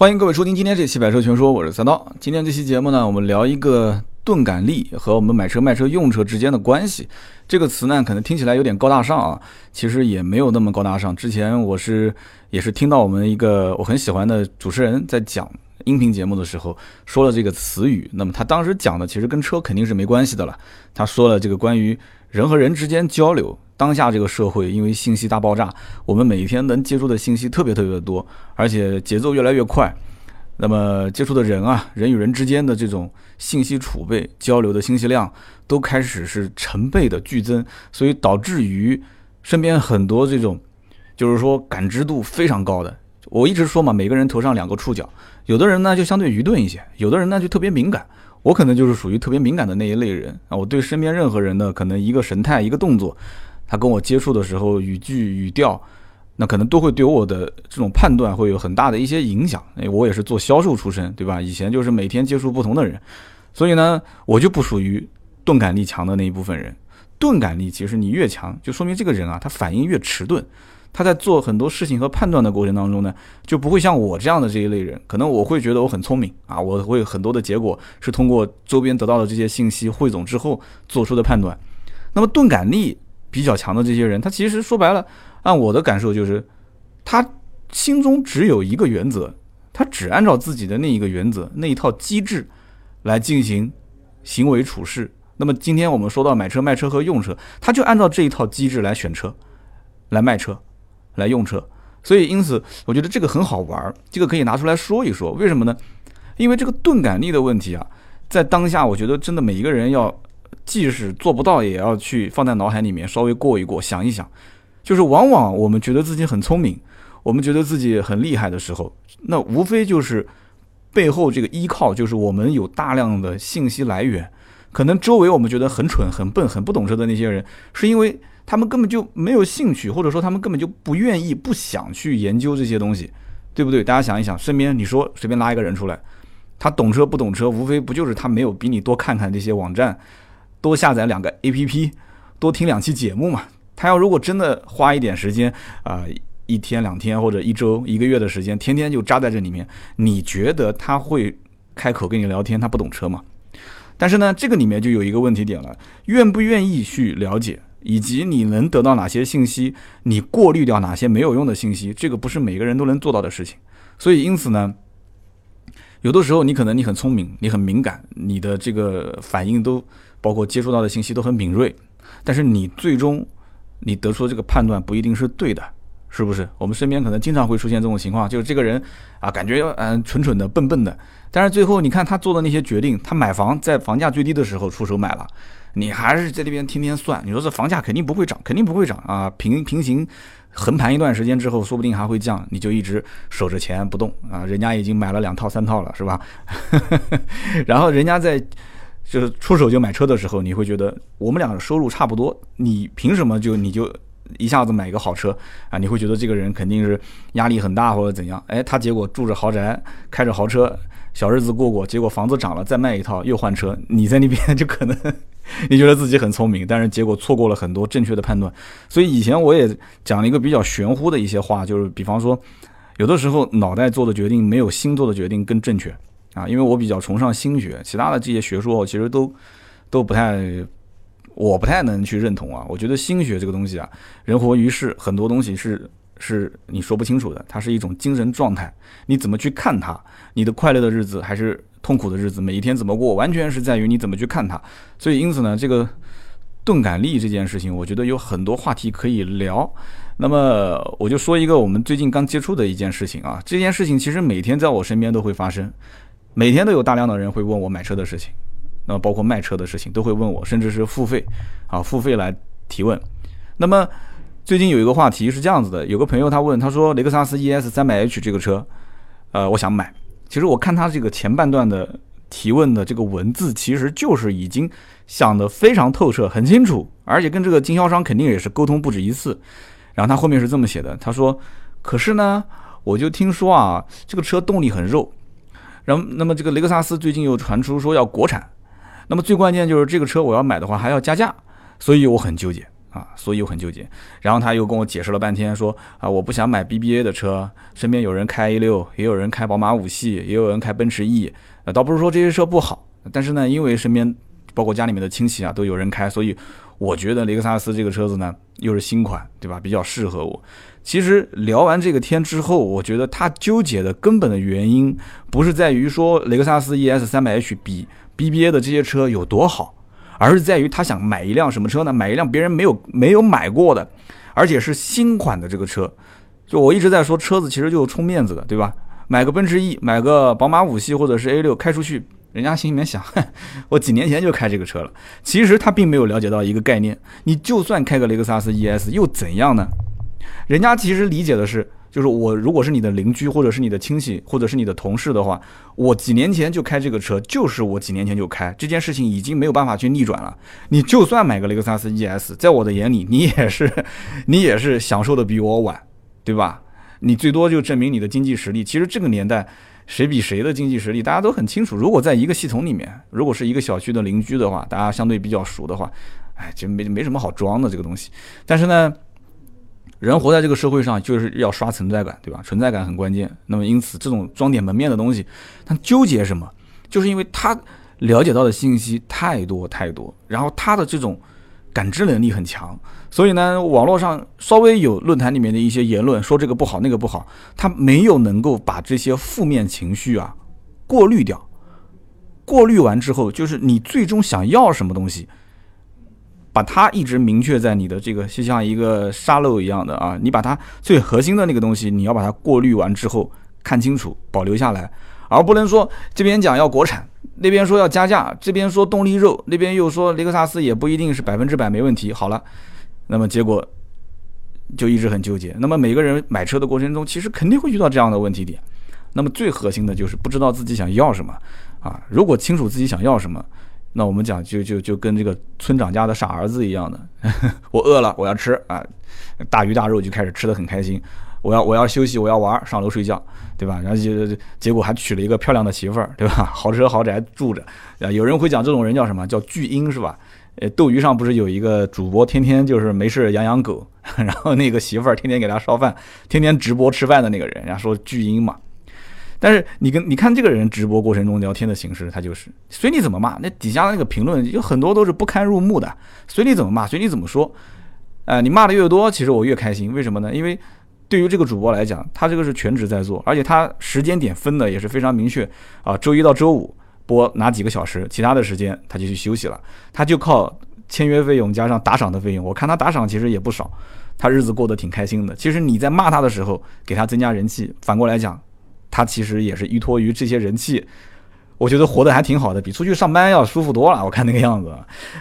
欢迎各位收听今天这期《百车全说》，我是三刀。今天这期节目呢，我们聊一个钝感力和我们买车卖车用车之间的关系。这个词呢，可能听起来有点高大上啊，其实也没有那么高大上。之前我是也是听到我们一个我很喜欢的主持人在讲音频节目的时候说了这个词语。那么他当时讲的其实跟车肯定是没关系的了。他说了这个关于人和人之间交流。当下这个社会，因为信息大爆炸，我们每一天能接触的信息特别特别的多，而且节奏越来越快。那么接触的人啊，人与人之间的这种信息储备、交流的信息量，都开始是成倍的剧增，所以导致于身边很多这种，就是说感知度非常高的。我一直说嘛，每个人头上两个触角，有的人呢就相对愚钝一些，有的人呢就特别敏感。我可能就是属于特别敏感的那一类人啊，我对身边任何人的可能一个神态、一个动作。他跟我接触的时候，语句语调，那可能都会对我的这种判断会有很大的一些影响。哎，我也是做销售出身，对吧？以前就是每天接触不同的人，所以呢，我就不属于钝感力强的那一部分人。钝感力其实你越强，就说明这个人啊，他反应越迟钝。他在做很多事情和判断的过程当中呢，就不会像我这样的这一类人。可能我会觉得我很聪明啊，我会很多的结果是通过周边得到的这些信息汇总之后做出的判断。那么钝感力。比较强的这些人，他其实说白了，按我的感受就是，他心中只有一个原则，他只按照自己的那一个原则、那一套机制来进行行为处事。那么今天我们说到买车、卖车和用车，他就按照这一套机制来选车、来卖车、来用车。所以因此，我觉得这个很好玩，这个可以拿出来说一说。为什么呢？因为这个钝感力的问题啊，在当下，我觉得真的每一个人要。即使做不到，也要去放在脑海里面稍微过一过，想一想。就是往往我们觉得自己很聪明，我们觉得自己很厉害的时候，那无非就是背后这个依靠，就是我们有大量的信息来源。可能周围我们觉得很蠢、很笨、很不懂车的那些人，是因为他们根本就没有兴趣，或者说他们根本就不愿意、不想去研究这些东西，对不对？大家想一想，身边你说随便拉一个人出来，他懂车不懂车，无非不就是他没有比你多看看这些网站。多下载两个 A P P，多听两期节目嘛。他要如果真的花一点时间啊，一天两天或者一周一个月的时间，天天就扎在这里面，你觉得他会开口跟你聊天？他不懂车吗？但是呢，这个里面就有一个问题点了：愿不愿意去了解，以及你能得到哪些信息，你过滤掉哪些没有用的信息，这个不是每个人都能做到的事情。所以因此呢，有的时候你可能你很聪明，你很敏感，你的这个反应都。包括接触到的信息都很敏锐，但是你最终你得出的这个判断不一定是对的，是不是？我们身边可能经常会出现这种情况，就是这个人啊，感觉嗯蠢蠢的、笨笨的，但是最后你看他做的那些决定，他买房在房价最低的时候出手买了，你还是在那边天天算，你说这房价肯定不会涨，肯定不会涨啊，平平行横盘一段时间之后，说不定还会降，你就一直守着钱不动啊，人家已经买了两套三套了，是吧？然后人家在。就是出手就买车的时候，你会觉得我们俩的收入差不多，你凭什么就你就一下子买一个好车啊？你会觉得这个人肯定是压力很大或者怎样？哎，他结果住着豪宅，开着豪车，小日子过过，结果房子涨了，再卖一套又换车。你在那边就可能 你觉得自己很聪明，但是结果错过了很多正确的判断。所以以前我也讲了一个比较玄乎的一些话，就是比方说，有的时候脑袋做的决定没有心做的决定更正确。啊，因为我比较崇尚心学，其他的这些学说其实都都不太，我不太能去认同啊。我觉得心学这个东西啊，人活于世，很多东西是是你说不清楚的，它是一种精神状态，你怎么去看它？你的快乐的日子还是痛苦的日子，每一天怎么过，完全是在于你怎么去看它。所以，因此呢，这个钝感力这件事情，我觉得有很多话题可以聊。那么，我就说一个我们最近刚接触的一件事情啊，这件事情其实每天在我身边都会发生。每天都有大量的人会问我买车的事情，那么包括卖车的事情都会问我，甚至是付费啊，付费来提问。那么最近有一个话题是这样子的，有个朋友他问，他说雷克萨斯 ES 三百 H 这个车，呃，我想买。其实我看他这个前半段的提问的这个文字，其实就是已经想得非常透彻、很清楚，而且跟这个经销商肯定也是沟通不止一次。然后他后面是这么写的，他说：“可是呢，我就听说啊，这个车动力很肉。”然后，那么这个雷克萨斯最近又传出说要国产，那么最关键就是这个车我要买的话还要加价，所以我很纠结啊，所以我很纠结。然后他又跟我解释了半天，说啊，我不想买 BBA 的车，身边有人开 A 六，也有人开宝马五系，也有人开奔驰 E，呃，倒不是说这些车不好，但是呢，因为身边包括家里面的亲戚啊都有人开，所以我觉得雷克萨斯这个车子呢又是新款，对吧？比较适合我。其实聊完这个天之后，我觉得他纠结的根本的原因不是在于说雷克萨斯 ES 三百 H 比 BBA 的这些车有多好。而是在于他想买一辆什么车呢？买一辆别人没有没有买过的，而且是新款的这个车。就我一直在说，车子其实就是充面子的，对吧？买个奔驰 E，买个宝马五系或者是 A 六开出去，人家心里面想，我几年前就开这个车了。其实他并没有了解到一个概念，你就算开个雷克萨斯 ES 又怎样呢？人家其实理解的是。就是我如果是你的邻居，或者是你的亲戚，或者是你的同事的话，我几年前就开这个车，就是我几年前就开这件事情已经没有办法去逆转了。你就算买个雷克萨斯 ES，在我的眼里，你也是，你也是享受的比我晚，对吧？你最多就证明你的经济实力。其实这个年代，谁比谁的经济实力，大家都很清楚。如果在一个系统里面，如果是一个小区的邻居的话，大家相对比较熟的话，哎，就没没什么好装的这个东西。但是呢。人活在这个社会上，就是要刷存在感，对吧？存在感很关键。那么，因此这种装点门面的东西，他纠结什么？就是因为他了解到的信息太多太多，然后他的这种感知能力很强，所以呢，网络上稍微有论坛里面的一些言论说这个不好那个不好，他没有能够把这些负面情绪啊过滤掉。过滤完之后，就是你最终想要什么东西。把它一直明确在你的这个，就像一个沙漏一样的啊，你把它最核心的那个东西，你要把它过滤完之后看清楚，保留下来，而不能说这边讲要国产，那边说要加价，这边说动力肉，那边又说雷克萨斯也不一定是百分之百没问题。好了，那么结果就一直很纠结。那么每个人买车的过程中，其实肯定会遇到这样的问题点。那么最核心的就是不知道自己想要什么啊。如果清楚自己想要什么。那我们讲就就就跟这个村长家的傻儿子一样的，我饿了，我要吃啊，大鱼大肉就开始吃的很开心。我要我要休息，我要玩，上楼睡觉，对吧？然后就结果还娶了一个漂亮的媳妇儿，对吧？豪车豪宅住着。啊，有人会讲这种人叫什么叫巨婴是吧？呃，斗鱼上不是有一个主播天天就是没事养养狗，然后那个媳妇儿天天给他烧饭，天天直播吃饭的那个人，人家说巨婴嘛。但是你跟你看这个人直播过程中聊天的形式，他就是随你怎么骂，那底下的那个评论有很多都是不堪入目的，随你怎么骂，随你怎么说，呃，你骂的越多，其实我越开心，为什么呢？因为对于这个主播来讲，他这个是全职在做，而且他时间点分的也是非常明确啊，周一到周五播哪几个小时，其他的时间他就去休息了，他就靠签约费用加上打赏的费用，我看他打赏其实也不少，他日子过得挺开心的。其实你在骂他的时候，给他增加人气，反过来讲。他其实也是依托于这些人气，我觉得活得还挺好的，比出去上班要舒服多了。我看那个样子。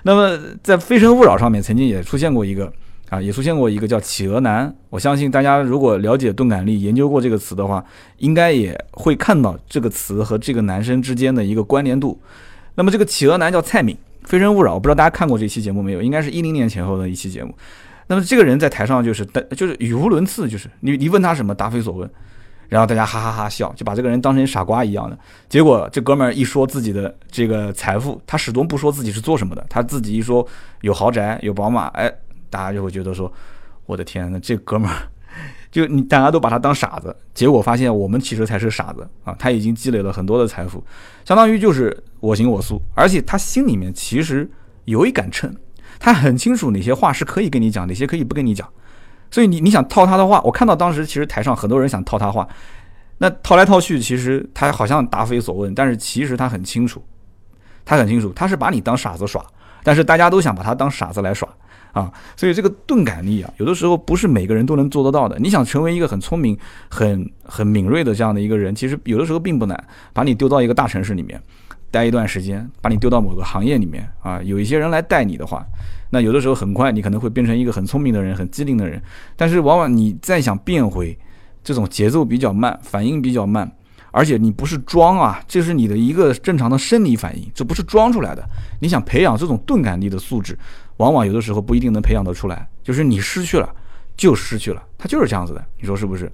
那么在《非诚勿扰》上面曾经也出现过一个啊，也出现过一个叫“企鹅男”。我相信大家如果了解钝感力、研究过这个词的话，应该也会看到这个词和这个男生之间的一个关联度。那么这个企鹅男叫蔡敏，《非诚勿扰》，我不知道大家看过这期节目没有？应该是一零年前后的一期节目。那么这个人在台上就是但就是语无伦次，就是你你问他什么答非所问。然后大家哈哈哈笑，就把这个人当成傻瓜一样的。结果这哥们儿一说自己的这个财富，他始终不说自己是做什么的。他自己一说有豪宅有宝马，哎，大家就会觉得说，我的天，那这哥们儿就你大家都把他当傻子。结果发现我们其实才是傻子啊！他已经积累了很多的财富，相当于就是我行我素，而且他心里面其实有一杆秤，他很清楚哪些话是可以跟你讲，哪些可以不跟你讲。所以你你想套他的话，我看到当时其实台上很多人想套他话，那套来套去，其实他好像答非所问，但是其实他很清楚，他很清楚，他是把你当傻子耍，但是大家都想把他当傻子来耍啊，所以这个钝感力啊，有的时候不是每个人都能做得到的。你想成为一个很聪明、很很敏锐的这样的一个人，其实有的时候并不难，把你丢到一个大城市里面。待一段时间，把你丢到某个行业里面啊，有一些人来带你的话，那有的时候很快你可能会变成一个很聪明的人、很机灵的人。但是往往你再想变回这种节奏比较慢、反应比较慢，而且你不是装啊，这是你的一个正常的生理反应，这不是装出来的。你想培养这种钝感力的素质，往往有的时候不一定能培养得出来，就是你失去了就失去了，它就是这样子的，你说是不是？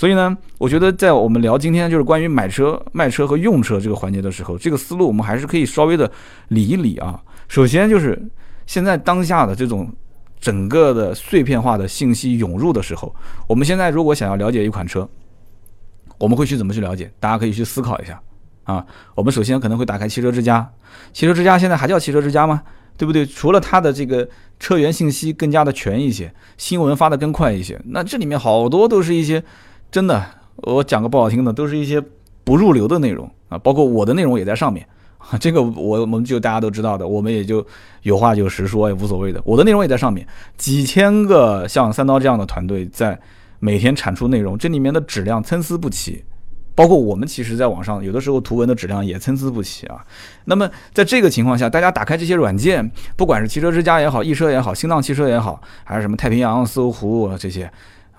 所以呢，我觉得在我们聊今天就是关于买车、卖车和用车这个环节的时候，这个思路我们还是可以稍微的理一理啊。首先就是现在当下的这种整个的碎片化的信息涌入的时候，我们现在如果想要了解一款车，我们会去怎么去了解？大家可以去思考一下啊。我们首先可能会打开汽车之家，汽车之家现在还叫汽车之家吗？对不对？除了它的这个车源信息更加的全一些，新闻发的更快一些，那这里面好多都是一些真的，我讲个不好听的，都是一些不入流的内容啊，包括我的内容也在上面。这个我我们就大家都知道的，我们也就有话就实说，也无所谓的。我的内容也在上面，几千个像三刀这样的团队在每天产出内容，这里面的质量参差不齐。包括我们其实在网上有的时候图文的质量也参差不齐啊。那么在这个情况下，大家打开这些软件，不管是汽车之家也好，易车也好，新浪汽车也好，还是什么太平洋、搜狐这些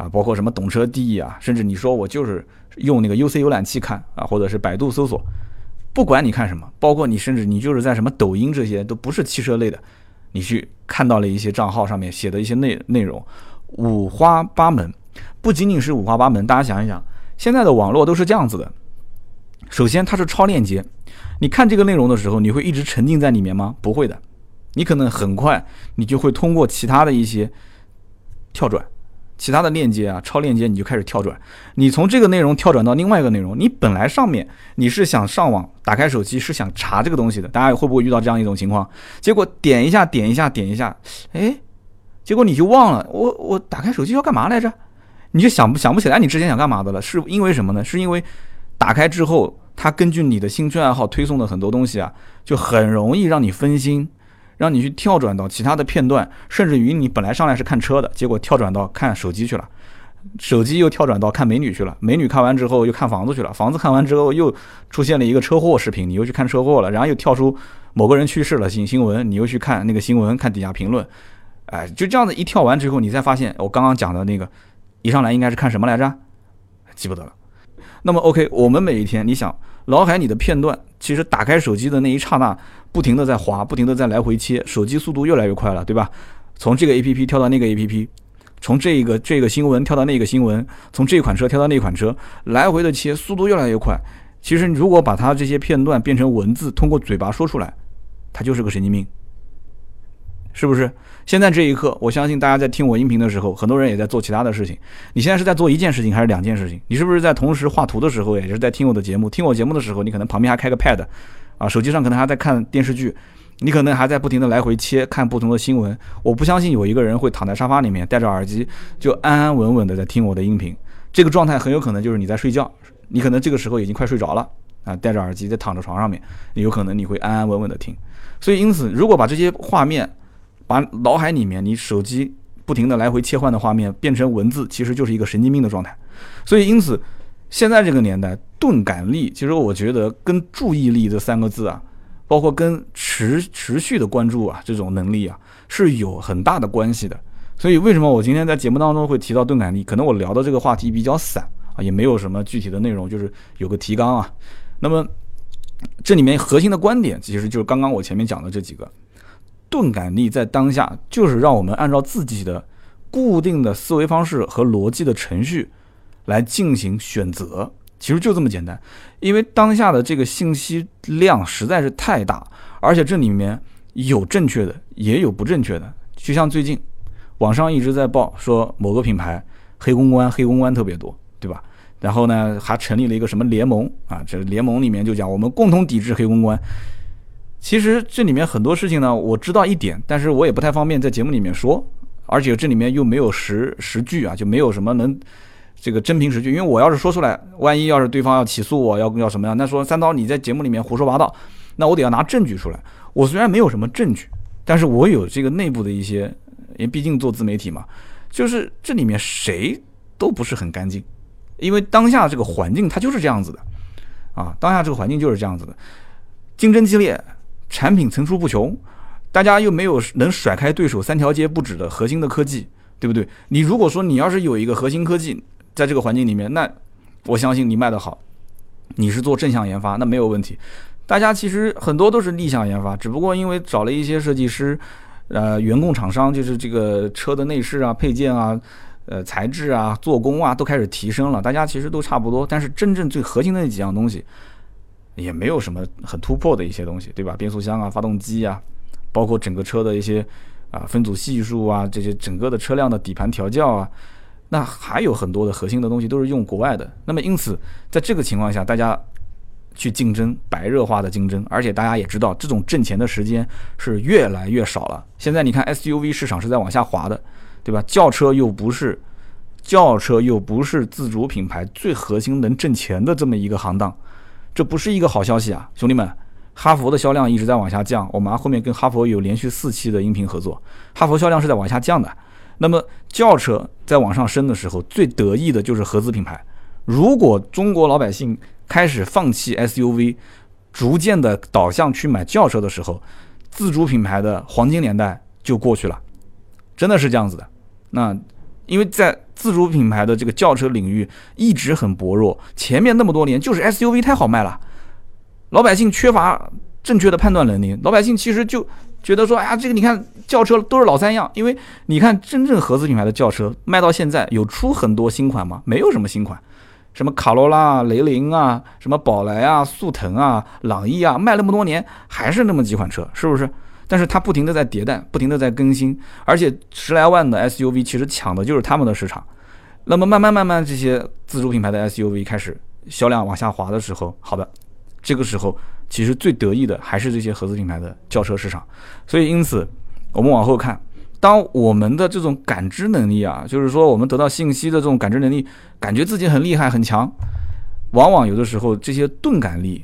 啊，包括什么懂车帝啊，甚至你说我就是用那个 UC 浏览器看啊，或者是百度搜索。不管你看什么，包括你甚至你就是在什么抖音这些都不是汽车类的，你去看到了一些账号上面写的一些内内容，五花八门，不仅仅是五花八门。大家想一想，现在的网络都是这样子的。首先它是超链接，你看这个内容的时候，你会一直沉浸在里面吗？不会的，你可能很快你就会通过其他的一些跳转。其他的链接啊，超链接你就开始跳转，你从这个内容跳转到另外一个内容，你本来上面你是想上网，打开手机是想查这个东西的，大家会不会遇到这样一种情况？结果点一下，点一下，点一下，哎，结果你就忘了，我我打开手机要干嘛来着？你就想不想不起来你之前想干嘛的了？是因为什么呢？是因为打开之后，它根据你的兴趣爱好推送的很多东西啊，就很容易让你分心。让你去跳转到其他的片段，甚至于你本来上来是看车的，结果跳转到看手机去了，手机又跳转到看美女去了，美女看完之后又看房子去了，房子看完之后又出现了一个车祸视频，你又去看车祸了，然后又跳出某个人去世了新新闻，你又去看那个新闻，看底下评论，哎，就这样子一跳完之后，你才发现我刚刚讲的那个一上来应该是看什么来着？记不得了。那么 OK，我们每一天，你想脑海里的片段，其实打开手机的那一刹那。不停的在滑，不停的在来回切，手机速度越来越快了，对吧？从这个 A P P 跳到那个 A P P，从这个这个新闻跳到那个新闻，从这款车跳到那款车，来回的切，速度越来越快。其实如果把它这些片段变成文字，通过嘴巴说出来，它就是个神经病，是不是？现在这一刻，我相信大家在听我音频的时候，很多人也在做其他的事情。你现在是在做一件事情还是两件事情？你是不是在同时画图的时候，也是在听我的节目？听我节目的时候，你可能旁边还开个 Pad。啊，手机上可能还在看电视剧，你可能还在不停的来回切看不同的新闻。我不相信有一个人会躺在沙发里面戴着耳机就安安稳稳的在听我的音频。这个状态很有可能就是你在睡觉，你可能这个时候已经快睡着了啊，戴着耳机在躺着床上面，有可能你会安安稳稳的听。所以因此，如果把这些画面，把脑海里面你手机不停的来回切换的画面变成文字，其实就是一个神经病的状态。所以因此。现在这个年代，钝感力，其实我觉得跟注意力这三个字啊，包括跟持持续的关注啊，这种能力啊，是有很大的关系的。所以为什么我今天在节目当中会提到钝感力？可能我聊的这个话题比较散啊，也没有什么具体的内容，就是有个提纲啊。那么这里面核心的观点，其实就是刚刚我前面讲的这几个。钝感力在当下就是让我们按照自己的固定的思维方式和逻辑的程序。来进行选择，其实就这么简单。因为当下的这个信息量实在是太大，而且这里面有正确的，也有不正确的。就像最近网上一直在报说某个品牌黑公关，黑公关特别多，对吧？然后呢，还成立了一个什么联盟啊？这联盟里面就讲我们共同抵制黑公关。其实这里面很多事情呢，我知道一点，但是我也不太方便在节目里面说，而且这里面又没有实实据啊，就没有什么能。这个真凭实据，因为我要是说出来，万一要是对方要起诉我，要要什么样？那说三刀你在节目里面胡说八道，那我得要拿证据出来。我虽然没有什么证据，但是我有这个内部的一些，因为毕竟做自媒体嘛，就是这里面谁都不是很干净，因为当下这个环境它就是这样子的，啊，当下这个环境就是这样子的，竞争激烈，产品层出不穷，大家又没有能甩开对手三条街不止的核心的科技，对不对？你如果说你要是有一个核心科技，在这个环境里面，那我相信你卖得好，你是做正向研发，那没有问题。大家其实很多都是逆向研发，只不过因为找了一些设计师，呃，原供厂商，就是这个车的内饰啊、配件啊、呃材质啊、做工啊，都开始提升了。大家其实都差不多，但是真正最核心的那几样东西，也没有什么很突破的一些东西，对吧？变速箱啊、发动机啊，包括整个车的一些啊，分组系数啊，这些整个的车辆的底盘调教啊，那还有很多的核心的东西都是用国外的。那么因此，在这个情况下，大家去竞争，白热化的竞争，而且大家也知道，这种挣钱的时间是越来越少了。现在你看 SUV 市场是在往下滑的，对吧？轿车又不是轿车又不是自主品牌最核心能挣钱的这么一个行当，这不是一个好消息啊，兄弟们。哈佛的销量一直在往下降，我们后面跟哈佛有连续四期的音频合作。哈佛销量是在往下降的，那么轿车在往上升的时候，最得意的就是合资品牌。如果中国老百姓开始放弃 SUV，逐渐的导向去买轿车的时候，自主品牌的黄金年代就过去了，真的是这样子的。那因为在自主品牌的这个轿车领域一直很薄弱，前面那么多年就是 SUV 太好卖了。老百姓缺乏正确的判断能力，老百姓其实就觉得说，哎呀，这个你看轿车都是老三样，因为你看真正合资品牌的轿车卖到现在有出很多新款吗？没有什么新款，什么卡罗拉、雷凌啊，什么宝来啊、速腾啊、朗逸啊，卖那么多年还是那么几款车，是不是？但是它不停的在迭代，不停的在更新，而且十来万的 SUV 其实抢的就是他们的市场。那么慢慢慢慢这些自主品牌的 SUV 开始销量往下滑的时候，好的。这个时候，其实最得意的还是这些合资品牌的轿车市场。所以，因此，我们往后看，当我们的这种感知能力啊，就是说我们得到信息的这种感知能力，感觉自己很厉害很强，往往有的时候这些钝感力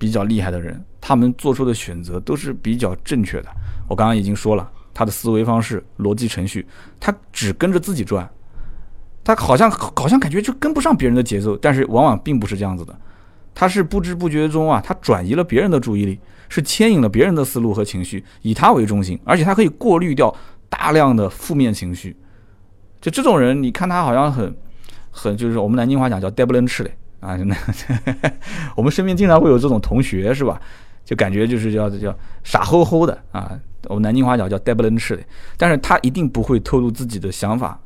比较厉害的人，他们做出的选择都是比较正确的。我刚刚已经说了，他的思维方式、逻辑程序，他只跟着自己转，他好像好像感觉就跟不上别人的节奏，但是往往并不是这样子的。他是不知不觉中啊，他转移了别人的注意力，是牵引了别人的思路和情绪，以他为中心，而且他可以过滤掉大量的负面情绪。就这种人，你看他好像很很，就是我们南京话讲叫呆不愣吃的啊。那我们身边经常会有这种同学，是吧？就感觉就是叫叫傻乎乎的啊。我们南京话讲叫呆不愣吃的，但是他一定不会透露自己的想法，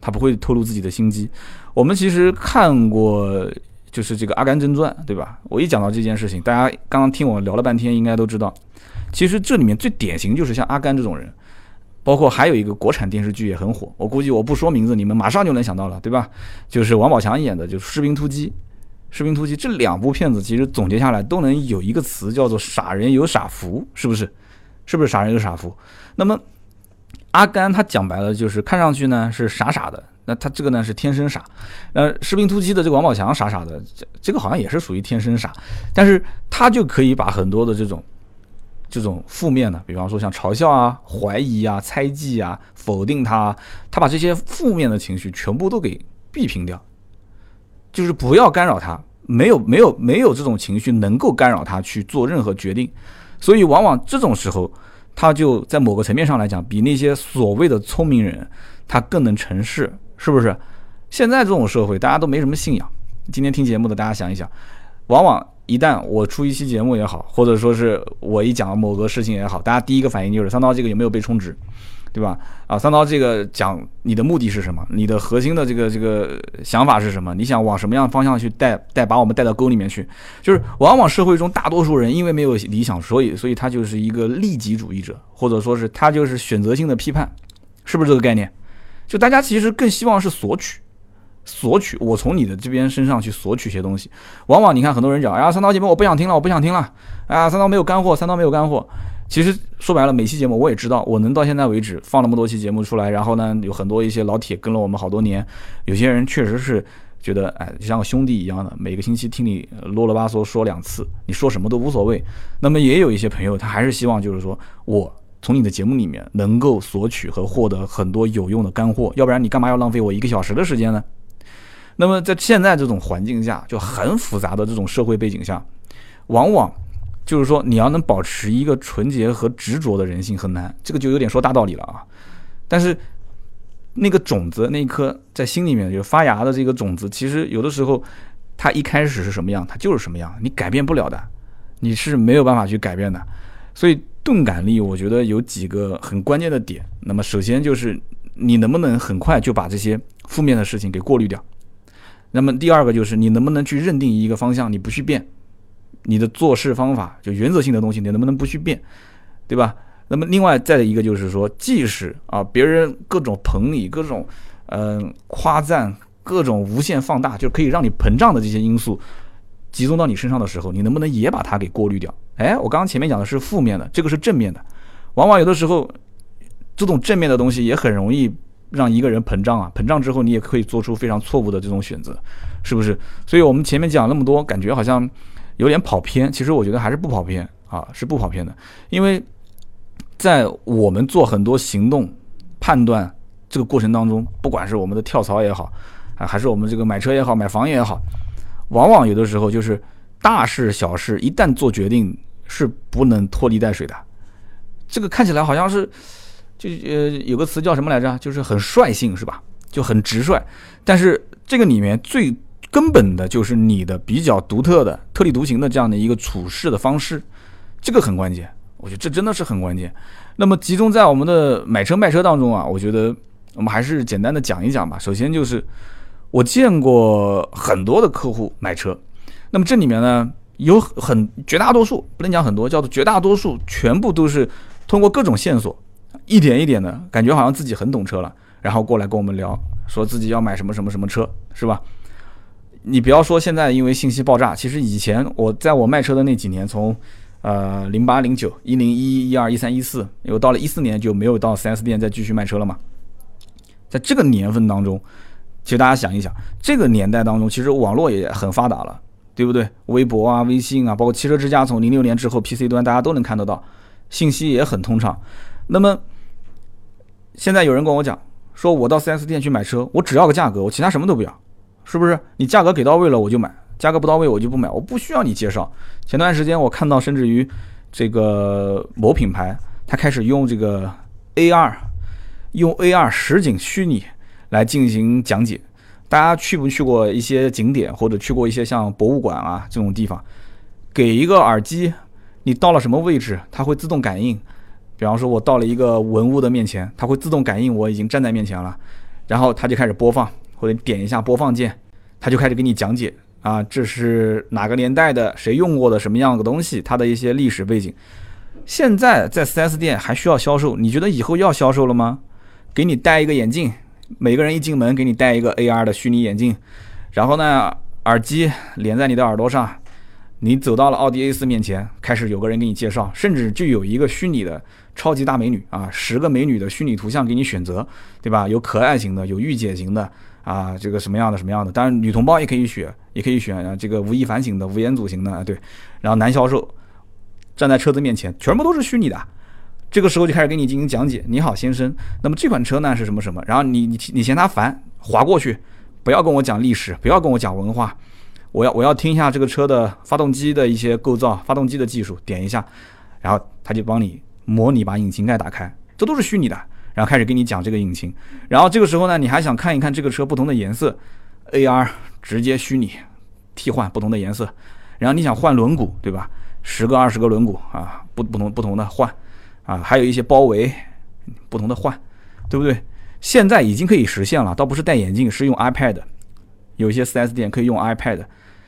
他不会透露自己的心机。我们其实看过。就是这个《阿甘正传》，对吧？我一讲到这件事情，大家刚刚听我聊了半天，应该都知道，其实这里面最典型就是像阿甘这种人，包括还有一个国产电视剧也很火，我估计我不说名字，你们马上就能想到了，对吧？就是王宝强演的，就是《士兵突击》。《士兵突击》这两部片子其实总结下来都能有一个词叫做“傻人有傻福”，是不是？是不是傻人有傻福？那么阿甘他讲白了就是看上去呢是傻傻的。那他这个呢是天生傻，呃，士兵突击的这个王宝强傻傻的，这这个好像也是属于天生傻，但是他就可以把很多的这种这种负面的，比方说像嘲笑啊、怀疑啊、猜忌啊、否定他，他把这些负面的情绪全部都给避平掉，就是不要干扰他，没有没有没有这种情绪能够干扰他去做任何决定，所以往往这种时候，他就在某个层面上来讲，比那些所谓的聪明人，他更能成事。是不是？现在这种社会，大家都没什么信仰。今天听节目的大家想一想，往往一旦我出一期节目也好，或者说是我一讲某个事情也好，大家第一个反应就是三刀这个有没有被充值，对吧？啊，三刀这个讲你的目的是什么？你的核心的这个这个想法是什么？你想往什么样方向去带带把我们带到沟里面去？就是往往社会中大多数人因为没有理想，所以所以他就是一个利己主义者，或者说是他就是选择性的批判，是不是这个概念？就大家其实更希望是索取，索取，我从你的这边身上去索取些东西。往往你看很多人讲，哎呀，三刀节目我不想听了，我不想听了。哎呀，三刀没有干货，三刀没有干货。其实说白了，每期节目我也知道，我能到现在为止放那么多期节目出来，然后呢，有很多一些老铁跟了我们好多年，有些人确实是觉得，哎，像个兄弟一样的，每个星期听你啰啰吧嗦说两次，你说什么都无所谓。那么也有一些朋友，他还是希望就是说我。从你的节目里面能够索取和获得很多有用的干货，要不然你干嘛要浪费我一个小时的时间呢？那么在现在这种环境下，就很复杂的这种社会背景下，往往就是说你要能保持一个纯洁和执着的人性很难，这个就有点说大道理了啊。但是那个种子，那一颗在心里面就发芽的这个种子，其实有的时候它一开始是什么样，它就是什么样，你改变不了的，你是没有办法去改变的，所以。钝感力，我觉得有几个很关键的点。那么，首先就是你能不能很快就把这些负面的事情给过滤掉。那么，第二个就是你能不能去认定一个方向，你不去变，你的做事方法就原则性的东西，你能不能不去变，对吧？那么另外再的一个就是说，即使啊别人各种捧你，各种嗯夸赞，各种无限放大，就可以让你膨胀的这些因素集中到你身上的时候，你能不能也把它给过滤掉？哎，我刚刚前面讲的是负面的，这个是正面的。往往有的时候，这种正面的东西也很容易让一个人膨胀啊，膨胀之后你也可以做出非常错误的这种选择，是不是？所以我们前面讲那么多，感觉好像有点跑偏，其实我觉得还是不跑偏啊，是不跑偏的，因为。在我们做很多行动判断这个过程当中，不管是我们的跳槽也好，啊，还是我们这个买车也好、买房也好，往往有的时候就是大事小事，一旦做决定是不能拖泥带水的。这个看起来好像是，就呃有个词叫什么来着？就是很率性，是吧？就很直率。但是这个里面最根本的就是你的比较独特的、特立独行的这样的一个处事的方式，这个很关键。我觉得这真的是很关键。那么集中在我们的买车卖车当中啊，我觉得我们还是简单的讲一讲吧。首先就是我见过很多的客户买车，那么这里面呢有很绝大多数不能讲很多，叫做绝大多数全部都是通过各种线索，一点一点的感觉好像自己很懂车了，然后过来跟我们聊，说自己要买什么什么什么车，是吧？你不要说现在因为信息爆炸，其实以前我在我卖车的那几年，从呃，零八、零九、一零一、一二、一三、一四，因为到了一四年就没有到 4S 店再继续卖车了嘛。在这个年份当中，其实大家想一想，这个年代当中，其实网络也很发达了，对不对？微博啊、微信啊，包括汽车之家，从零六年之后 PC 端大家都能看得到，信息也很通畅。那么现在有人跟我讲，说我到 4S 店去买车，我只要个价格，我其他什么都不要，是不是？你价格给到位了，我就买。价格不到位，我就不买，我不需要你介绍。前段时间我看到，甚至于这个某品牌，它开始用这个 AR，用 AR 实景虚拟来进行讲解。大家去不去过一些景点，或者去过一些像博物馆啊这种地方？给一个耳机，你到了什么位置，它会自动感应。比方说，我到了一个文物的面前，它会自动感应我已经站在面前了，然后它就开始播放，或者点一下播放键，它就开始给你讲解。啊，这是哪个年代的？谁用过的什么样的东西？它的一些历史背景。现在在 4S 店还需要销售？你觉得以后要销售了吗？给你戴一个眼镜，每个人一进门给你戴一个 AR 的虚拟眼镜，然后呢，耳机连在你的耳朵上，你走到了奥迪 A4 面前，开始有个人给你介绍，甚至就有一个虚拟的超级大美女啊，十个美女的虚拟图像给你选择，对吧？有可爱型的，有御姐型的。啊，这个什么样的什么样的？当然，女同胞也可以选，也可以选啊。这个吴亦凡型的、吴彦祖型的啊，对。然后男销售站在车子面前，全部都是虚拟的。这个时候就开始给你进行讲解。你好，先生。那么这款车呢是什么什么？然后你你你嫌他烦，划过去，不要跟我讲历史，不要跟我讲文化。我要我要听一下这个车的发动机的一些构造，发动机的技术，点一下，然后他就帮你模拟把引擎盖打开，这都是虚拟的。然后开始给你讲这个引擎，然后这个时候呢，你还想看一看这个车不同的颜色，AR 直接虚拟替换不同的颜色，然后你想换轮毂，对吧？十个二十个轮毂啊，不不同不同的换，啊，还有一些包围不同的换，对不对？现在已经可以实现了，倒不是戴眼镜，是用 iPad，有些 4S 店可以用 iPad，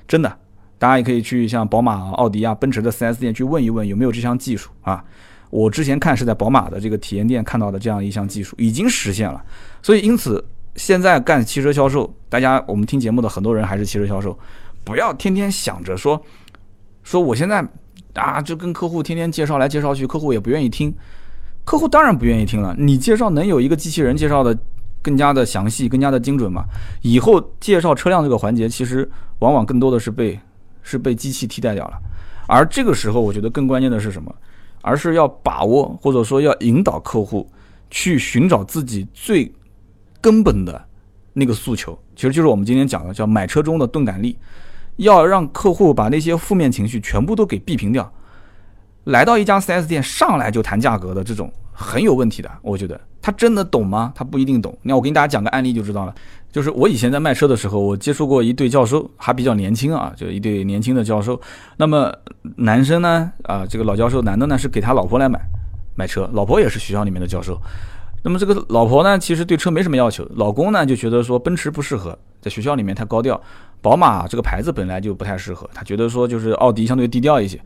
真的，大家也可以去像宝马、奥迪啊、奔驰的 4S 店去问一问有没有这项技术啊。我之前看是在宝马的这个体验店看到的这样一项技术已经实现了，所以因此现在干汽车销售，大家我们听节目的很多人还是汽车销售，不要天天想着说说我现在啊就跟客户天天介绍来介绍去，客户也不愿意听，客户当然不愿意听了。你介绍能有一个机器人介绍的更加的详细、更加的精准吗？以后介绍车辆这个环节，其实往往更多的是被是被机器替代掉了，而这个时候我觉得更关键的是什么？而是要把握，或者说要引导客户去寻找自己最根本的那个诉求，其实就是我们今天讲的叫买车中的钝感力，要让客户把那些负面情绪全部都给避平掉。来到一家 4S 店，上来就谈价格的这种很有问题的，我觉得他真的懂吗？他不一定懂。那我给大家讲个案例就知道了。就是我以前在卖车的时候，我接触过一对教授，还比较年轻啊，就一对年轻的教授。那么男生呢，啊，这个老教授男的呢是给他老婆来买买车，老婆也是学校里面的教授。那么这个老婆呢，其实对车没什么要求，老公呢就觉得说奔驰不适合，在学校里面太高调，宝马这个牌子本来就不太适合，他觉得说就是奥迪相对低调一些。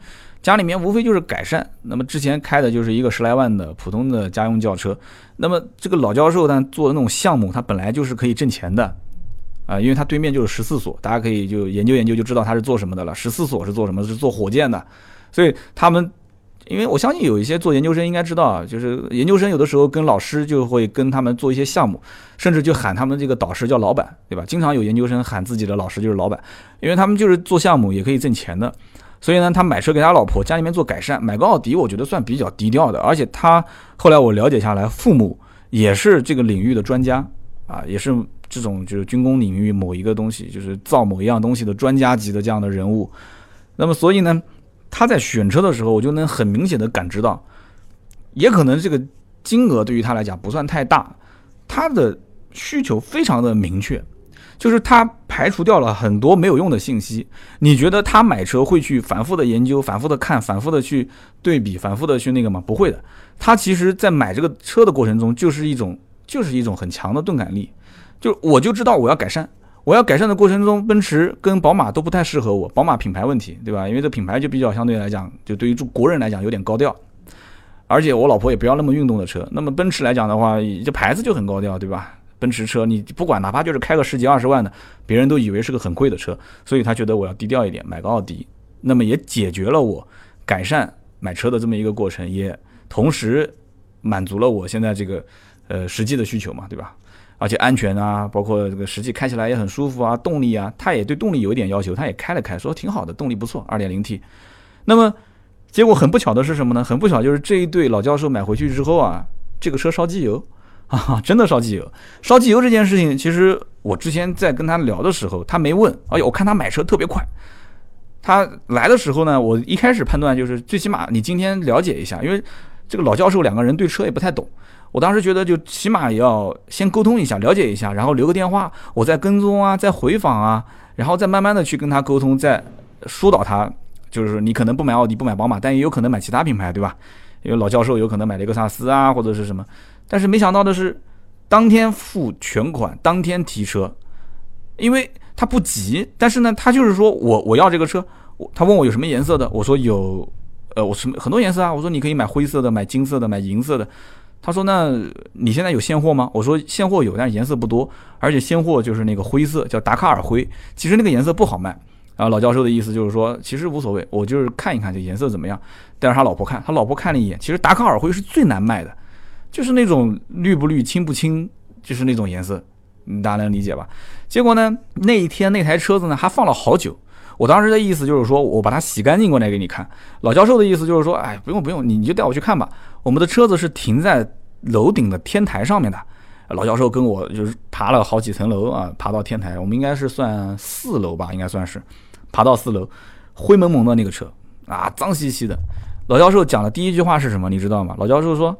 家里面无非就是改善，那么之前开的就是一个十来万的普通的家用轿车，那么这个老教授呢做的那种项目，他本来就是可以挣钱的，啊，因为他对面就是十四所，大家可以就研究研究就知道他是做什么的了。十四所是做什么？是做火箭的，所以他们，因为我相信有一些做研究生应该知道啊，就是研究生有的时候跟老师就会跟他们做一些项目，甚至就喊他们这个导师叫老板，对吧？经常有研究生喊自己的老师就是老板，因为他们就是做项目也可以挣钱的。所以呢，他买车给他老婆家里面做改善，买个奥迪，我觉得算比较低调的。而且他后来我了解下来，父母也是这个领域的专家啊，也是这种就是军工领域某一个东西，就是造某一样东西的专家级的这样的人物。那么，所以呢，他在选车的时候，我就能很明显的感知到，也可能这个金额对于他来讲不算太大，他的需求非常的明确。就是他排除掉了很多没有用的信息。你觉得他买车会去反复的研究、反复的看、反复的去对比、反复的去那个吗？不会的。他其实在买这个车的过程中，就是一种就是一种很强的钝感力。就我就知道我要改善，我要改善的过程中，奔驰跟宝马都不太适合我。宝马品牌问题，对吧？因为这品牌就比较相对来讲，就对于国人来讲有点高调。而且我老婆也不要那么运动的车。那么奔驰来讲的话，这牌子就很高调，对吧？奔驰车，你不管哪怕就是开个十几二十万的，别人都以为是个很贵的车，所以他觉得我要低调一点，买个奥迪，那么也解决了我改善买车的这么一个过程，也同时满足了我现在这个呃实际的需求嘛，对吧？而且安全啊，包括这个实际开起来也很舒服啊，动力啊，他也对动力有一点要求，他也开了开，说挺好的，动力不错，二点零 T。那么结果很不巧的是什么呢？很不巧就是这一对老教授买回去之后啊，这个车烧机油。啊，真的烧机油，烧机油这件事情，其实我之前在跟他聊的时候，他没问。哎呦，我看他买车特别快。他来的时候呢，我一开始判断就是，最起码你今天了解一下，因为这个老教授两个人对车也不太懂。我当时觉得，就起码也要先沟通一下，了解一下，然后留个电话，我再跟踪啊，再回访啊，然后再慢慢的去跟他沟通，再疏导他。就是你可能不买奥迪，不买宝马，但也有可能买其他品牌，对吧？因为老教授有可能买雷克萨斯啊，或者是什么。但是没想到的是，当天付全款，当天提车，因为他不急。但是呢，他就是说我我要这个车，他问我有什么颜色的，我说有，呃，我什么很多颜色啊。我说你可以买灰色的，买金色的，买银色的。他说那你现在有现货吗？我说现货有，但是颜色不多，而且现货就是那个灰色，叫达喀尔灰。其实那个颜色不好卖。啊，老教授的意思就是说，其实无所谓，我就是看一看这颜色怎么样。带着他老婆看，他老婆看了一眼，其实达喀尔灰是最难卖的。就是那种绿不绿、青不青，就是那种颜色，大家能理解吧？结果呢，那一天那台车子呢还放了好久。我当时的意思就是说，我把它洗干净过来给你看。老教授的意思就是说，哎，不用不用，你你就带我去看吧。我们的车子是停在楼顶的天台上面的。老教授跟我就是爬了好几层楼啊，爬到天台，我们应该是算四楼吧，应该算是爬到四楼，灰蒙蒙的那个车啊，脏兮兮的。老教授讲的第一句话是什么？你知道吗？老教授说。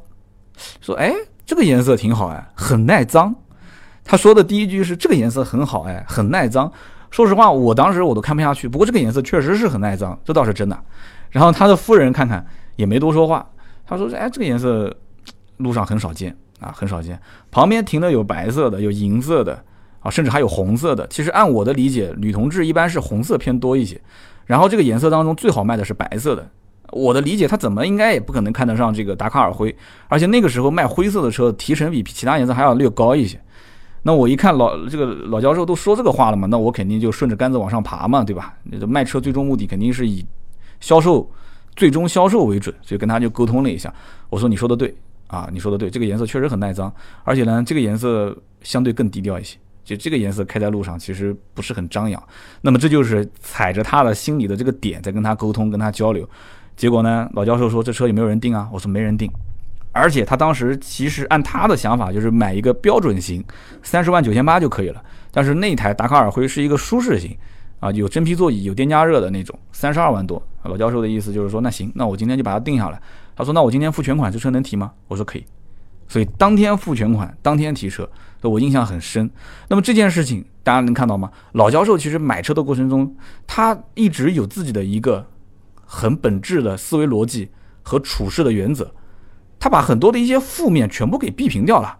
说哎，这个颜色挺好哎，很耐脏。他说的第一句是这个颜色很好哎，很耐脏。说实话，我当时我都看不下去。不过这个颜色确实是很耐脏，这倒是真的。然后他的夫人看看也没多说话。他说哎，这个颜色路上很少见啊，很少见。旁边停的有白色的，有银色的啊，甚至还有红色的。其实按我的理解，女同志一般是红色偏多一些。然后这个颜色当中最好卖的是白色的。我的理解，他怎么应该也不可能看得上这个达喀尔灰，而且那个时候卖灰色的车提成比其他颜色还要略高一些。那我一看老这个老教授都说这个话了嘛，那我肯定就顺着杆子往上爬嘛，对吧？卖车最终目的肯定是以销售最终销售为准，所以跟他就沟通了一下。我说你说的对啊，你说的对，这个颜色确实很耐脏，而且呢，这个颜色相对更低调一些，就这个颜色开在路上其实不是很张扬。那么这就是踩着他的心里的这个点在跟他沟通，跟他交流。结果呢？老教授说：“这车有没有人订啊？”我说：“没人订。”而且他当时其实按他的想法，就是买一个标准型，三十万九千八就可以了。但是那台达喀尔灰是一个舒适型，啊，有真皮座椅，有电加热的那种，三十二万多。老教授的意思就是说：“那行，那我今天就把它定下来。”他说：“那我今天付全款，这车能提吗？”我说：“可以。”所以当天付全款，当天提车，我印象很深。那么这件事情大家能看到吗？老教授其实买车的过程中，他一直有自己的一个。很本质的思维逻辑和处事的原则，他把很多的一些负面全部给避平掉了。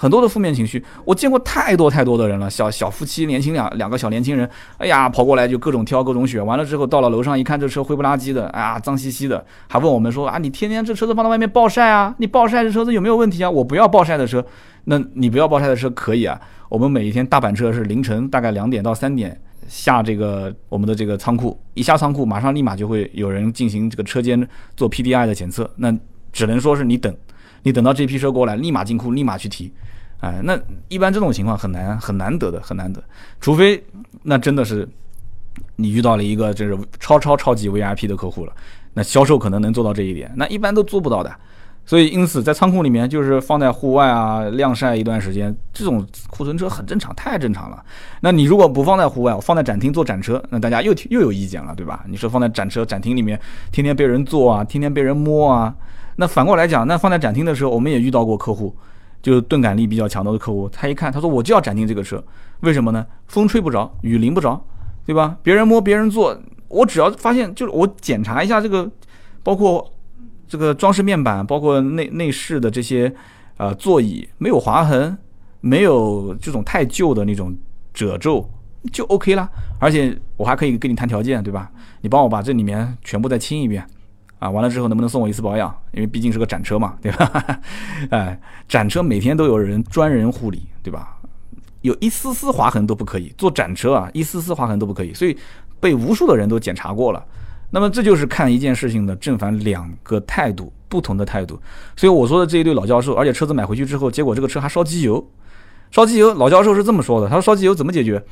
很多的负面情绪，我见过太多太多的人了。小小夫妻，年轻两两个小年轻人，哎呀，跑过来就各种挑各种选，完了之后到了楼上一看，这车灰不拉几的，哎呀，脏兮兮的，还问我们说啊，你天天这车子放在外面暴晒啊？你暴晒这车子有没有问题啊？我不要暴晒的车，那你不要暴晒的车可以啊。我们每一天大板车是凌晨大概两点到三点下这个我们的这个仓库，一下仓库马上立马就会有人进行这个车间做 PDI 的检测，那只能说是你等。你等到这批车过来，立马进库，立马去提，哎，那一般这种情况很难很难得的，很难得，除非那真的是你遇到了一个就是超超超级 VIP 的客户了，那销售可能能做到这一点，那一般都做不到的。所以因此在仓库里面就是放在户外啊晾晒一段时间，这种库存车很正常，太正常了。那你如果不放在户外，放在展厅做展车，那大家又又有意见了，对吧？你说放在展车展厅里面，天天被人坐啊，天天被人摸啊。那反过来讲，那放在展厅的时候，我们也遇到过客户，就钝感力比较强的客户。他一看，他说我就要展厅这个车，为什么呢？风吹不着，雨淋不着，对吧？别人摸，别人坐，我只要发现，就是我检查一下这个，包括这个装饰面板，包括内内饰的这些，呃，座椅没有划痕，没有这种太旧的那种褶皱，就 OK 啦。而且我还可以跟你谈条件，对吧？你帮我把这里面全部再清一遍。啊，完了之后能不能送我一次保养？因为毕竟是个展车嘛，对吧？哎，展车每天都有人专人护理，对吧？有一丝丝划痕都不可以做展车啊，一丝丝划痕都不可以，所以被无数的人都检查过了。那么这就是看一件事情的正反两个态度，不同的态度。所以我说的这一对老教授，而且车子买回去之后，结果这个车还烧机油，烧机油。老教授是这么说的，他说烧机油怎么解决？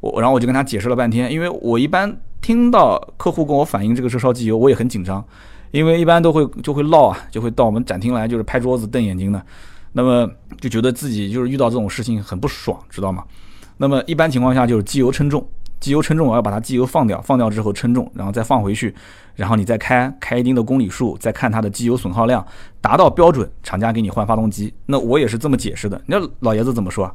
我然后我就跟他解释了半天，因为我一般听到客户跟我反映这个车烧机油，我也很紧张。因为一般都会就会闹啊，就会到我们展厅来，就是拍桌子瞪眼睛的，那么就觉得自己就是遇到这种事情很不爽，知道吗？那么一般情况下就是机油称重，机油称重，我要把它机油放掉，放掉之后称重，然后再放回去，然后你再开开一定的公里数，再看它的机油损耗量达到标准，厂家给你换发动机。那我也是这么解释的。那老爷子怎么说？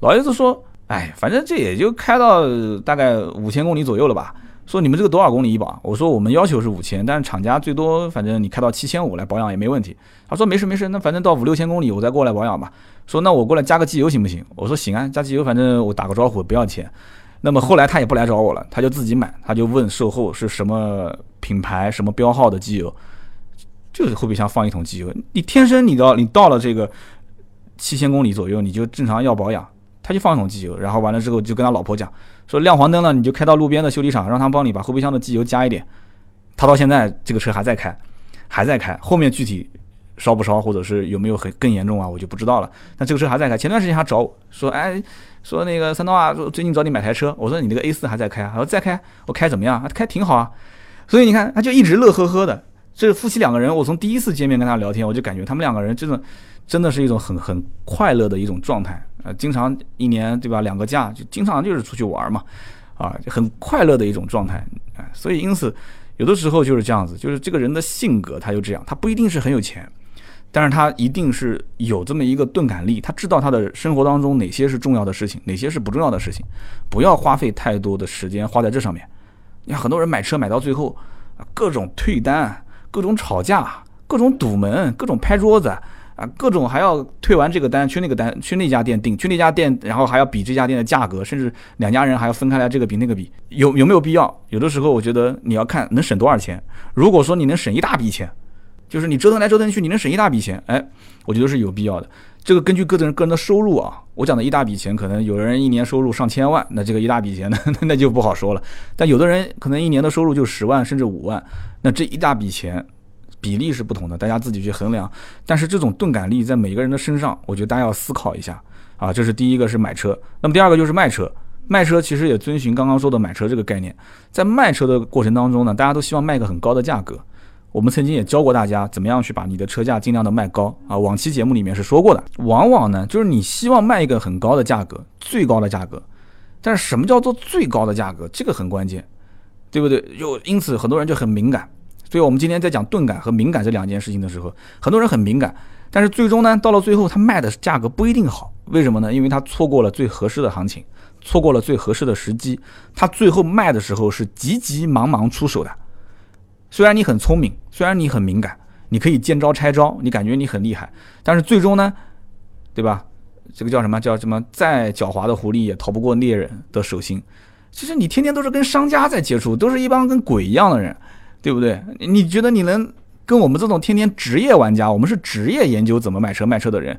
老爷子说，哎，反正这也就开到大概五千公里左右了吧。说你们这个多少公里一保？我说我们要求是五千，但是厂家最多反正你开到七千五来保养也没问题。他说没事没事，那反正到五六千公里我再过来保养吧。说那我过来加个机油行不行？我说行啊，加机油反正我打个招呼不要钱。那么后来他也不来找我了，他就自己买，他就问售后是什么品牌、什么标号的机油，就是后备箱放一桶机油。你天生你到你到了这个七千公里左右，你就正常要保养，他就放一桶机油，然后完了之后就跟他老婆讲。说亮黄灯了，你就开到路边的修理厂，让他帮你把后备箱的机油加一点。他到现在这个车还在开，还在开。后面具体烧不烧，或者是有没有很更严重啊，我就不知道了。但这个车还在开。前段时间还找我说，哎，说那个三刀啊，说最近找你买台车。我说你那个 A 四还在开啊，他说在开，我开怎么样？开挺好啊。所以你看，他就一直乐呵呵的。这夫妻两个人，我从第一次见面跟他聊天，我就感觉他们两个人真的，真的是一种很很快乐的一种状态。呃，经常一年对吧，两个假就经常就是出去玩嘛，啊，很快乐的一种状态，啊，所以因此有的时候就是这样子，就是这个人的性格他就这样，他不一定是很有钱，但是他一定是有这么一个钝感力，他知道他的生活当中哪些是重要的事情，哪些是不重要的事情，不要花费太多的时间花在这上面。你看很多人买车买到最后，各种退单，各种吵架，各种堵门，各种拍桌子。啊，各种还要退完这个单，去那个单，去那家店订，去那家店，然后还要比这家店的价格，甚至两家人还要分开来，这个比那个比，有有没有必要？有的时候我觉得你要看能省多少钱。如果说你能省一大笔钱，就是你折腾来折腾去，你能省一大笔钱，哎，我觉得是有必要的。这个根据个人个人的收入啊，我讲的一大笔钱，可能有的人一年收入上千万，那这个一大笔钱呢，那就不好说了。但有的人可能一年的收入就十万甚至五万，那这一大笔钱。比例是不同的，大家自己去衡量。但是这种钝感力在每个人的身上，我觉得大家要思考一下啊。这是第一个是买车，那么第二个就是卖车。卖车其实也遵循刚刚说的买车这个概念，在卖车的过程当中呢，大家都希望卖个很高的价格。我们曾经也教过大家怎么样去把你的车价尽量的卖高啊。往期节目里面是说过的，往往呢就是你希望卖一个很高的价格，最高的价格。但是什么叫做最高的价格？这个很关键，对不对？就因此很多人就很敏感。所以，我们今天在讲钝感和敏感这两件事情的时候，很多人很敏感，但是最终呢，到了最后，他卖的价格不一定好。为什么呢？因为他错过了最合适的行情，错过了最合适的时机。他最后卖的时候是急急忙忙出手的。虽然你很聪明，虽然你很敏感，你可以见招拆招，你感觉你很厉害，但是最终呢，对吧？这个叫什么叫什么？再狡猾的狐狸也逃不过猎人的手心。其实你天天都是跟商家在接触，都是一帮跟鬼一样的人，对不对？你觉得你能跟我们这种天天职业玩家，我们是职业研究怎么买车卖车的人，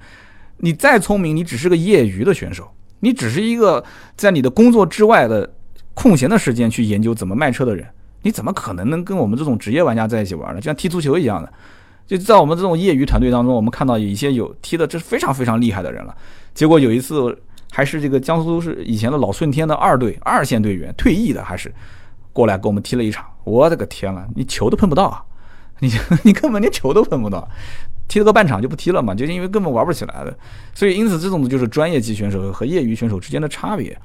你再聪明，你只是个业余的选手，你只是一个在你的工作之外的空闲的时间去研究怎么卖车的人，你怎么可能能跟我们这种职业玩家在一起玩呢？就像踢足球一样的，就在我们这种业余团队当中，我们看到有一些有踢的这是非常非常厉害的人了，结果有一次。还是这个江苏是以前的老顺天的二队二线队员退役的，还是过来跟我们踢了一场。我的个天了，你球都碰不到啊！你 你根本连球都碰不到，踢了个半场就不踢了嘛，就是因为根本玩不起来的。所以因此这种就是专业级选手和业余选手之间的差别。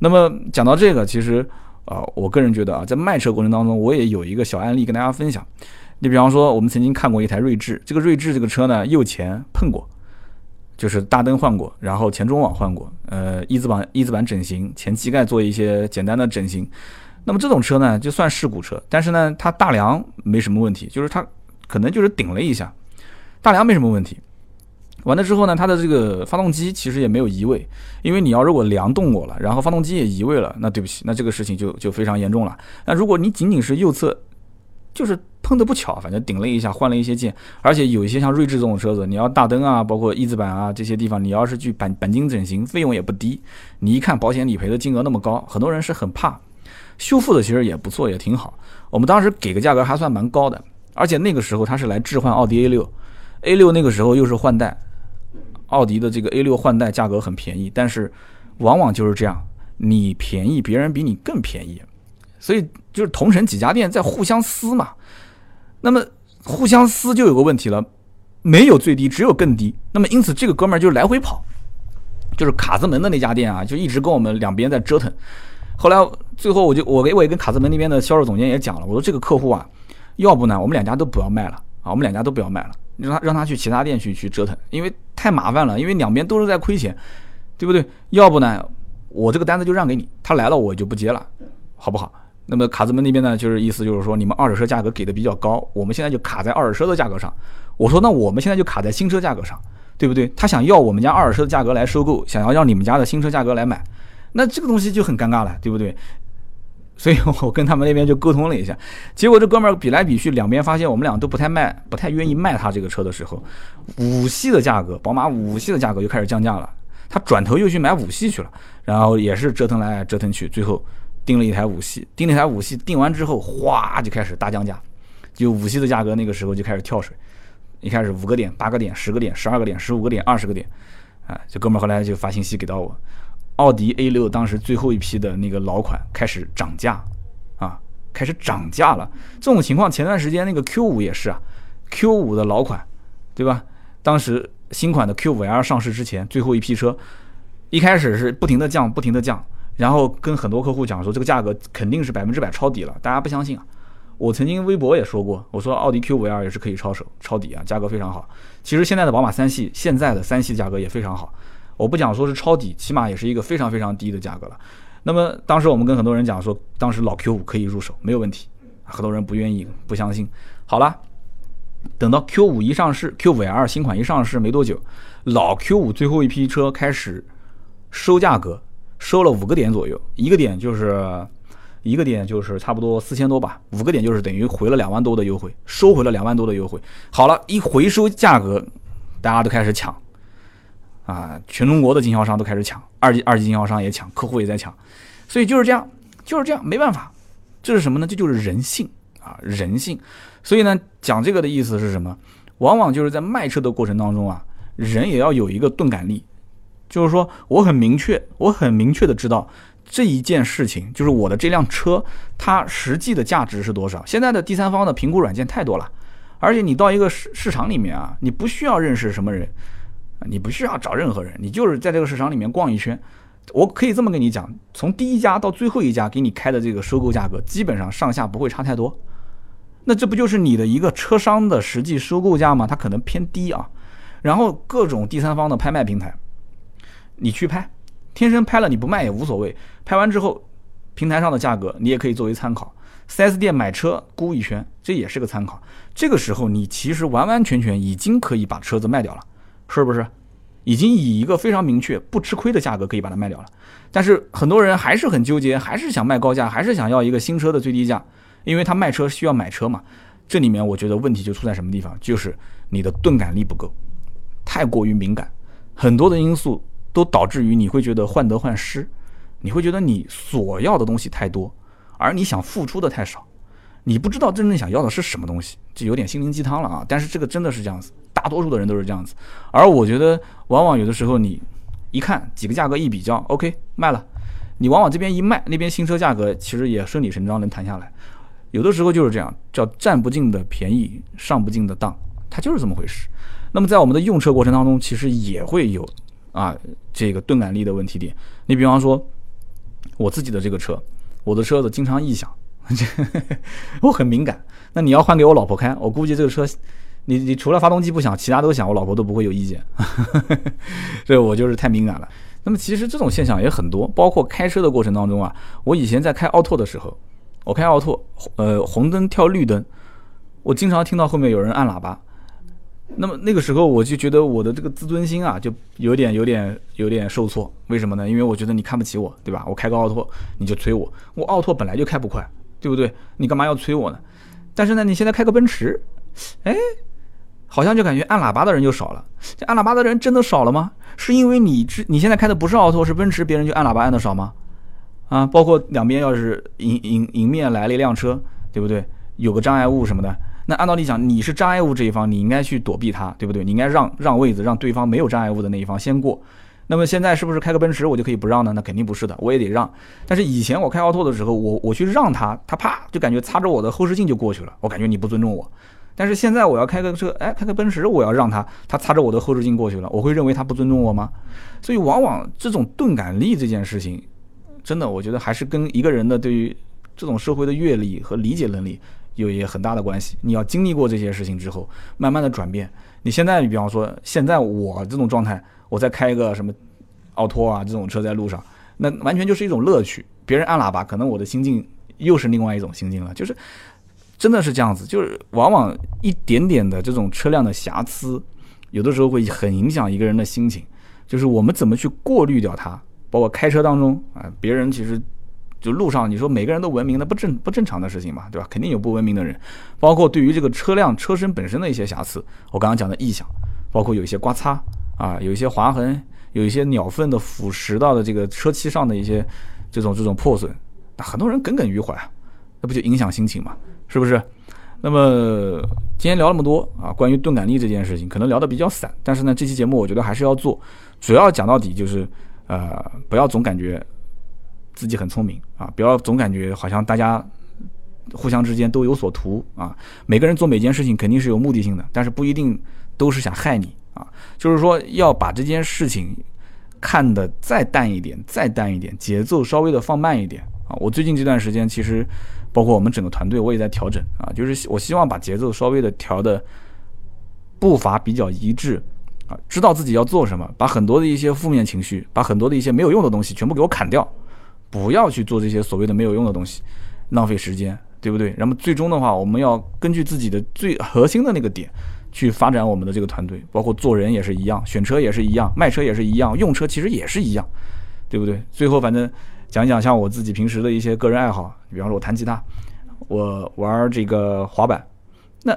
那么讲到这个，其实啊，我个人觉得啊，在卖车过程当中，我也有一个小案例跟大家分享。你比方说，我们曾经看过一台锐志，这个锐志这个车呢，右前碰过。就是大灯换过，然后前中网换过，呃，一字板一字板整形，前机盖做一些简单的整形。那么这种车呢，就算事故车，但是呢，它大梁没什么问题，就是它可能就是顶了一下，大梁没什么问题。完了之后呢，它的这个发动机其实也没有移位，因为你要如果梁动过了，然后发动机也移位了，那对不起，那这个事情就就非常严重了。那如果你仅仅是右侧，就是碰的不巧，反正顶了一下，换了一些件，而且有一些像锐志这种车子，你要大灯啊，包括翼子板啊这些地方，你要是去钣钣金整形，费用也不低。你一看保险理赔的金额那么高，很多人是很怕。修复的其实也不错，也挺好。我们当时给个价格还算蛮高的，而且那个时候他是来置换奥迪 A 六，A 六那个时候又是换代，奥迪的这个 A 六换代价格很便宜，但是往往就是这样，你便宜，别人比你更便宜。所以就是同城几家店在互相撕嘛，那么互相撕就有个问题了，没有最低，只有更低。那么因此这个哥们儿就来回跑，就是卡子门的那家店啊，就一直跟我们两边在折腾。后来最后我就我给我也跟卡子门那边的销售总监也讲了，我说这个客户啊，要不呢我们两家都不要卖了我们两家都不要卖了，让他让他去其他店去去折腾，因为太麻烦了，因为两边都是在亏钱，对不对？要不呢我这个单子就让给你，他来了我就不接了，好不好？那么卡子门那边呢，就是意思就是说，你们二手车价格给的比较高，我们现在就卡在二手车的价格上。我说，那我们现在就卡在新车价格上，对不对？他想要我们家二手车的价格来收购，想要让你们家的新车价格来买，那这个东西就很尴尬了，对不对？所以我跟他们那边就沟通了一下，结果这哥们儿比来比去，两边发现我们俩都不太卖，不太愿意卖他这个车的时候，五系的价格，宝马五系的价格又开始降价了，他转头又去买五系去了，然后也是折腾来折腾去，最后。订了一台五系，订了一台五系，订完之后，哗就开始大降价，就五系的价格那个时候就开始跳水，一开始五个点、八个点、十个点、十二个点、十五个点、二十个点，啊，这哥们儿后来就发信息给到我，奥迪 A 六当时最后一批的那个老款开始涨价，啊，开始涨价了。这种情况前段时间那个 Q 五也是啊，Q 五的老款，对吧？当时新款的 Q 五 L 上市之前，最后一批车，一开始是不停的降，不停的降。然后跟很多客户讲说，这个价格肯定是百分之百抄底了，大家不相信啊。我曾经微博也说过，我说奥迪 Q5L 也是可以抄手抄底啊，价格非常好。其实现在的宝马三系，现在的三系价格也非常好。我不讲说是抄底，起码也是一个非常非常低的价格了。那么当时我们跟很多人讲说，当时老 Q 五可以入手，没有问题。很多人不愿意，不相信。好了，等到 Q 五一上市，Q 五 L 新款一上市没多久，老 Q 五最后一批车开始收价格。收了五个点左右，一个点就是，一个点就是差不多四千多吧，五个点就是等于回了两万多的优惠，收回了两万多的优惠。好了，一回收价格，大家都开始抢，啊，全中国的经销商都开始抢，二级二级经销商也抢，客户也在抢，所以就是这样，就是这样，没办法，这是什么呢？这就是人性啊，人性。所以呢，讲这个的意思是什么？往往就是在卖车的过程当中啊，人也要有一个钝感力。就是说，我很明确，我很明确的知道这一件事情，就是我的这辆车它实际的价值是多少。现在的第三方的评估软件太多了，而且你到一个市市场里面啊，你不需要认识什么人，你不需要找任何人，你就是在这个市场里面逛一圈。我可以这么跟你讲，从第一家到最后一家给你开的这个收购价格，基本上上下不会差太多。那这不就是你的一个车商的实际收购价吗？它可能偏低啊。然后各种第三方的拍卖平台。你去拍，天生拍了你不卖也无所谓。拍完之后，平台上的价格你也可以作为参考。4S 店买车估一圈，这也是个参考。这个时候你其实完完全全已经可以把车子卖掉了，是不是？已经以一个非常明确、不吃亏的价格可以把它卖掉了。但是很多人还是很纠结，还是想卖高价，还是想要一个新车的最低价，因为他卖车需要买车嘛。这里面我觉得问题就出在什么地方，就是你的钝感力不够，太过于敏感，很多的因素都导致于你会觉得患得患失，你会觉得你所要的东西太多，而你想付出的太少，你不知道真正想要的是什么东西，就有点心灵鸡汤了啊！但是这个真的是这样子，大多数的人都是这样子，而我觉得往往有的时候你。一看几个价格一比较，OK 卖了，你往往这边一卖，那边新车价格其实也顺理成章能谈下来。有的时候就是这样，叫占不尽的便宜，上不尽的当，它就是这么回事。那么在我们的用车过程当中，其实也会有啊这个钝感力的问题点。你比方说我自己的这个车，我的车子经常异响，我很敏感。那你要换给我老婆开，我估计这个车。你你除了发动机不响，其他都响，我老婆都不会有意见，所以我就是太敏感了。那么其实这种现象也很多，包括开车的过程当中啊，我以前在开奥拓的时候，我开奥拓，呃，红灯跳绿灯，我经常听到后面有人按喇叭。那么那个时候我就觉得我的这个自尊心啊，就有点有点有点受挫。为什么呢？因为我觉得你看不起我，对吧？我开个奥拓你就催我，我奥拓本来就开不快，对不对？你干嘛要催我呢？但是呢，你现在开个奔驰，哎。好像就感觉按喇叭的人就少了，这按喇叭的人真的少了吗？是因为你之你现在开的不是奥拓是奔驰，别人就按喇叭按的少吗？啊，包括两边要是迎迎迎面来了一辆车，对不对？有个障碍物什么的，那按道理讲你是障碍物这一方，你应该去躲避它，对不对？你应该让让位子，让对方没有障碍物的那一方先过。那么现在是不是开个奔驰我就可以不让呢？那肯定不是的，我也得让。但是以前我开奥拓的时候，我我去让他，他啪就感觉擦着我的后视镜就过去了，我感觉你不尊重我。但是现在我要开个车，哎，开个奔驰，我要让他，他擦着我的后视镜过去了，我会认为他不尊重我吗？所以往往这种钝感力这件事情，真的，我觉得还是跟一个人的对于这种社会的阅历和理解能力有一很大的关系。你要经历过这些事情之后，慢慢的转变。你现在，你比方说，现在我这种状态，我在开一个什么奥拓啊这种车在路上，那完全就是一种乐趣。别人按喇叭，可能我的心境又是另外一种心境了，就是。真的是这样子，就是往往一点点的这种车辆的瑕疵，有的时候会很影响一个人的心情。就是我们怎么去过滤掉它，包括开车当中啊，别人其实就路上，你说每个人都文明，那不正不正常的事情嘛，对吧？肯定有不文明的人。包括对于这个车辆车身本身的一些瑕疵，我刚刚讲的异响，包括有一些刮擦啊，有一些划痕，有一些鸟粪的腐蚀到的这个车漆上的一些这种这种破损，那很多人耿耿于怀，那不就影响心情嘛？是不是？那么今天聊那么多啊，关于钝感力这件事情，可能聊的比较散。但是呢，这期节目我觉得还是要做，主要讲到底就是，呃，不要总感觉自己很聪明啊，不要总感觉好像大家互相之间都有所图啊。每个人做每件事情肯定是有目的性的，但是不一定都是想害你啊。就是说要把这件事情看得再淡一点，再淡一点，节奏稍微的放慢一点啊。我最近这段时间其实。包括我们整个团队，我也在调整啊，就是我希望把节奏稍微的调的步伐比较一致啊，知道自己要做什么，把很多的一些负面情绪，把很多的一些没有用的东西全部给我砍掉，不要去做这些所谓的没有用的东西，浪费时间，对不对？那么最终的话，我们要根据自己的最核心的那个点去发展我们的这个团队，包括做人也是一样，选车也是一样，卖车也是一样，用车其实也是一样，对不对？最后反正。讲讲像我自己平时的一些个人爱好，比方说我弹吉他，我玩这个滑板。那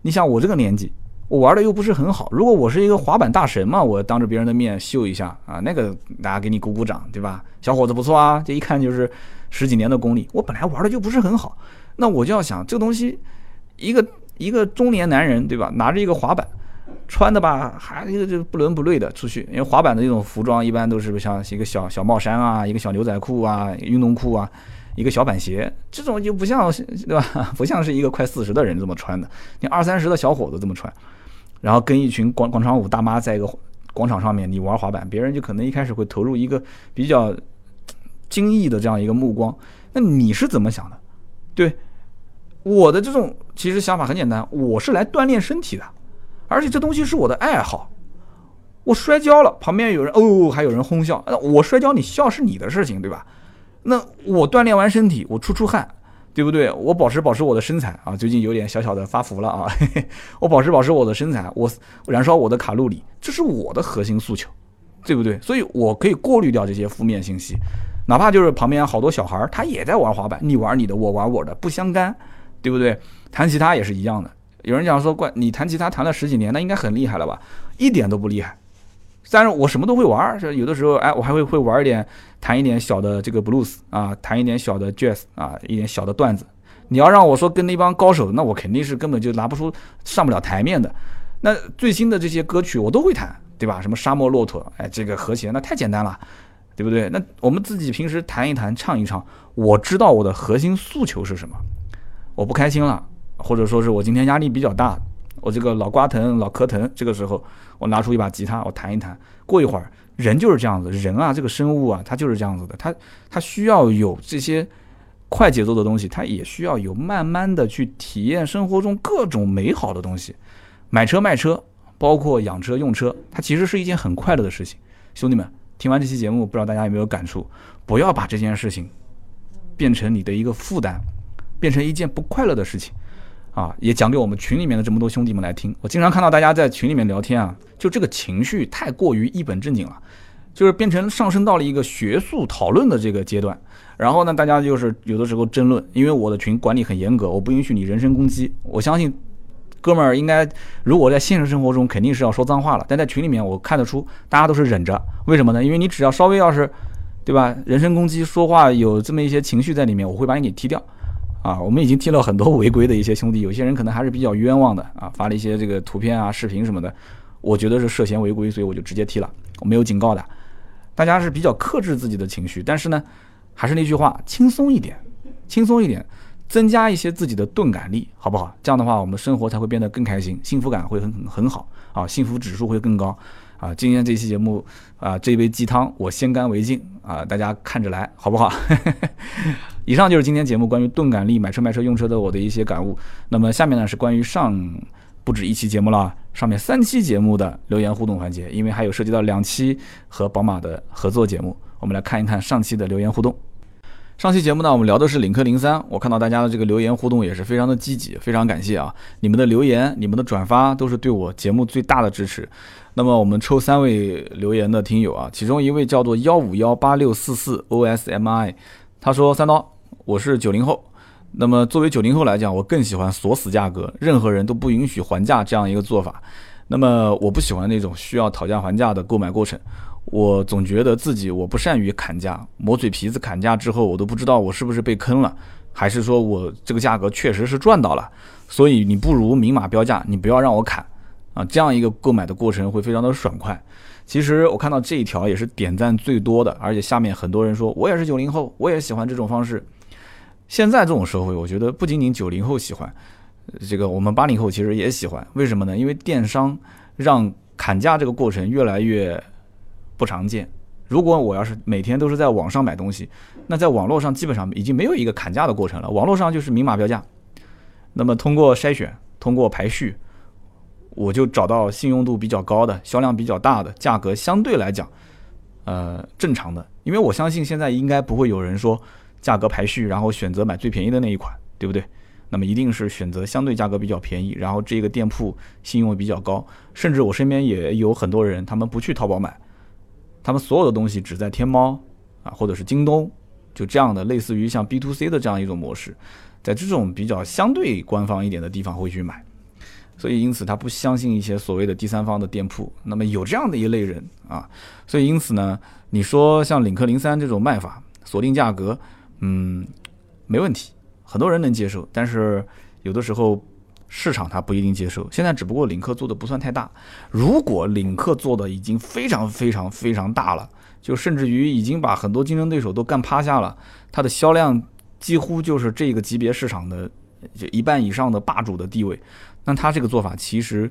你像我这个年纪，我玩的又不是很好。如果我是一个滑板大神嘛，我当着别人的面秀一下啊，那个大家给你鼓鼓掌，对吧？小伙子不错啊，这一看就是十几年的功力。我本来玩的就不是很好，那我就要想这个东西，一个一个中年男人，对吧？拿着一个滑板。穿的吧，还一个就不伦不类的出去，因为滑板的这种服装一般都是像一个小小帽衫啊，一个小牛仔裤啊，运动裤啊，一个小板鞋，这种就不像对吧？不像是一个快四十的人这么穿的，你二三十的小伙子这么穿，然后跟一群广广场舞大妈在一个广场上面，你玩滑板，别人就可能一开始会投入一个比较惊异的这样一个目光。那你是怎么想的？对我的这种其实想法很简单，我是来锻炼身体的。而且这东西是我的爱好，我摔跤了，旁边有人哦，还有人哄笑。那我摔跤，你笑是你的事情，对吧？那我锻炼完身体，我出出汗，对不对？我保持保持我的身材啊，最近有点小小的发福了啊，嘿嘿，我保持保持我的身材，我燃烧我的卡路里，这是我的核心诉求，对不对？所以我可以过滤掉这些负面信息，哪怕就是旁边好多小孩，他也在玩滑板，你玩你的，我玩我的，不相干，对不对？弹吉他也是一样的，有人讲说，怪你弹吉他弹了十几年，那应该很厉害了吧？一点都不厉害。但是我什么都会玩，是有的时候，哎，我还会会玩一点，弹一点小的这个 blues 啊，弹一点小的 jazz 啊，一点小的段子。你要让我说跟那帮高手，那我肯定是根本就拿不出上不了台面的。那最新的这些歌曲我都会弹，对吧？什么沙漠骆驼，哎，这个和弦那太简单了，对不对？那我们自己平时弹一弹，唱一唱，我知道我的核心诉求是什么。我不开心了，或者说是我今天压力比较大。我这个老瓜疼、老壳疼，这个时候我拿出一把吉他，我弹一弹。过一会儿，人就是这样子，人啊，这个生物啊，它就是这样子的，它它需要有这些快节奏的东西，它也需要有慢慢的去体验生活中各种美好的东西。买车卖车，包括养车用车，它其实是一件很快乐的事情。兄弟们，听完这期节目，不知道大家有没有感触？不要把这件事情变成你的一个负担，变成一件不快乐的事情。啊，也讲给我们群里面的这么多兄弟们来听。我经常看到大家在群里面聊天啊，就这个情绪太过于一本正经了，就是变成上升到了一个学术讨论的这个阶段。然后呢，大家就是有的时候争论，因为我的群管理很严格，我不允许你人身攻击。我相信哥们儿应该，如果在现实生活中肯定是要说脏话了，但在群里面我看得出大家都是忍着。为什么呢？因为你只要稍微要是，对吧？人身攻击说话有这么一些情绪在里面，我会把你给踢掉。啊，我们已经踢了很多违规的一些兄弟，有些人可能还是比较冤枉的啊，发了一些这个图片啊、视频什么的，我觉得是涉嫌违规，所以我就直接踢了，我没有警告的。大家是比较克制自己的情绪，但是呢，还是那句话，轻松一点，轻松一点，增加一些自己的钝感力，好不好？这样的话，我们生活才会变得更开心，幸福感会很很好啊，幸福指数会更高。啊，今天这期节目啊，这杯鸡汤我先干为敬啊，大家看着来，好不好？以上就是今天节目关于钝感力买车卖车用车的我的一些感悟。那么下面呢是关于上不止一期节目了，上面三期节目的留言互动环节，因为还有涉及到两期和宝马的合作节目，我们来看一看上期的留言互动。上期节目呢，我们聊的是领克零三，我看到大家的这个留言互动也是非常的积极，非常感谢啊！你们的留言、你们的转发都是对我节目最大的支持。那么我们抽三位留言的听友啊，其中一位叫做幺五幺八六四四 OSMI，他说三刀，我是九零后，那么作为九零后来讲，我更喜欢锁死价格，任何人都不允许还价这样一个做法。那么我不喜欢那种需要讨价还价的购买过程。我总觉得自己我不善于砍价，磨嘴皮子砍价之后，我都不知道我是不是被坑了，还是说我这个价格确实是赚到了。所以你不如明码标价，你不要让我砍啊，这样一个购买的过程会非常的爽快。其实我看到这一条也是点赞最多的，而且下面很多人说我也是九零后，我也喜欢这种方式。现在这种社会，我觉得不仅仅九零后喜欢，这个我们八零后其实也喜欢。为什么呢？因为电商让砍价这个过程越来越。不常见。如果我要是每天都是在网上买东西，那在网络上基本上已经没有一个砍价的过程了。网络上就是明码标价。那么通过筛选，通过排序，我就找到信用度比较高的、销量比较大的、价格相对来讲，呃，正常的。因为我相信现在应该不会有人说价格排序，然后选择买最便宜的那一款，对不对？那么一定是选择相对价格比较便宜，然后这个店铺信用比较高。甚至我身边也有很多人，他们不去淘宝买。他们所有的东西只在天猫啊，或者是京东，就这样的类似于像 B to C 的这样一种模式，在这种比较相对官方一点的地方会去买，所以因此他不相信一些所谓的第三方的店铺。那么有这样的一类人啊，所以因此呢，你说像领克零三这种卖法，锁定价格，嗯，没问题，很多人能接受，但是有的时候。市场它不一定接受，现在只不过领克做的不算太大。如果领克做的已经非常非常非常大了，就甚至于已经把很多竞争对手都干趴下了，它的销量几乎就是这个级别市场的就一半以上的霸主的地位，那他这个做法其实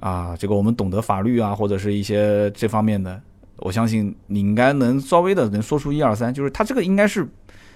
啊，这个我们懂得法律啊或者是一些这方面的，我相信你应该能稍微的能说出一二三，就是他这个应该是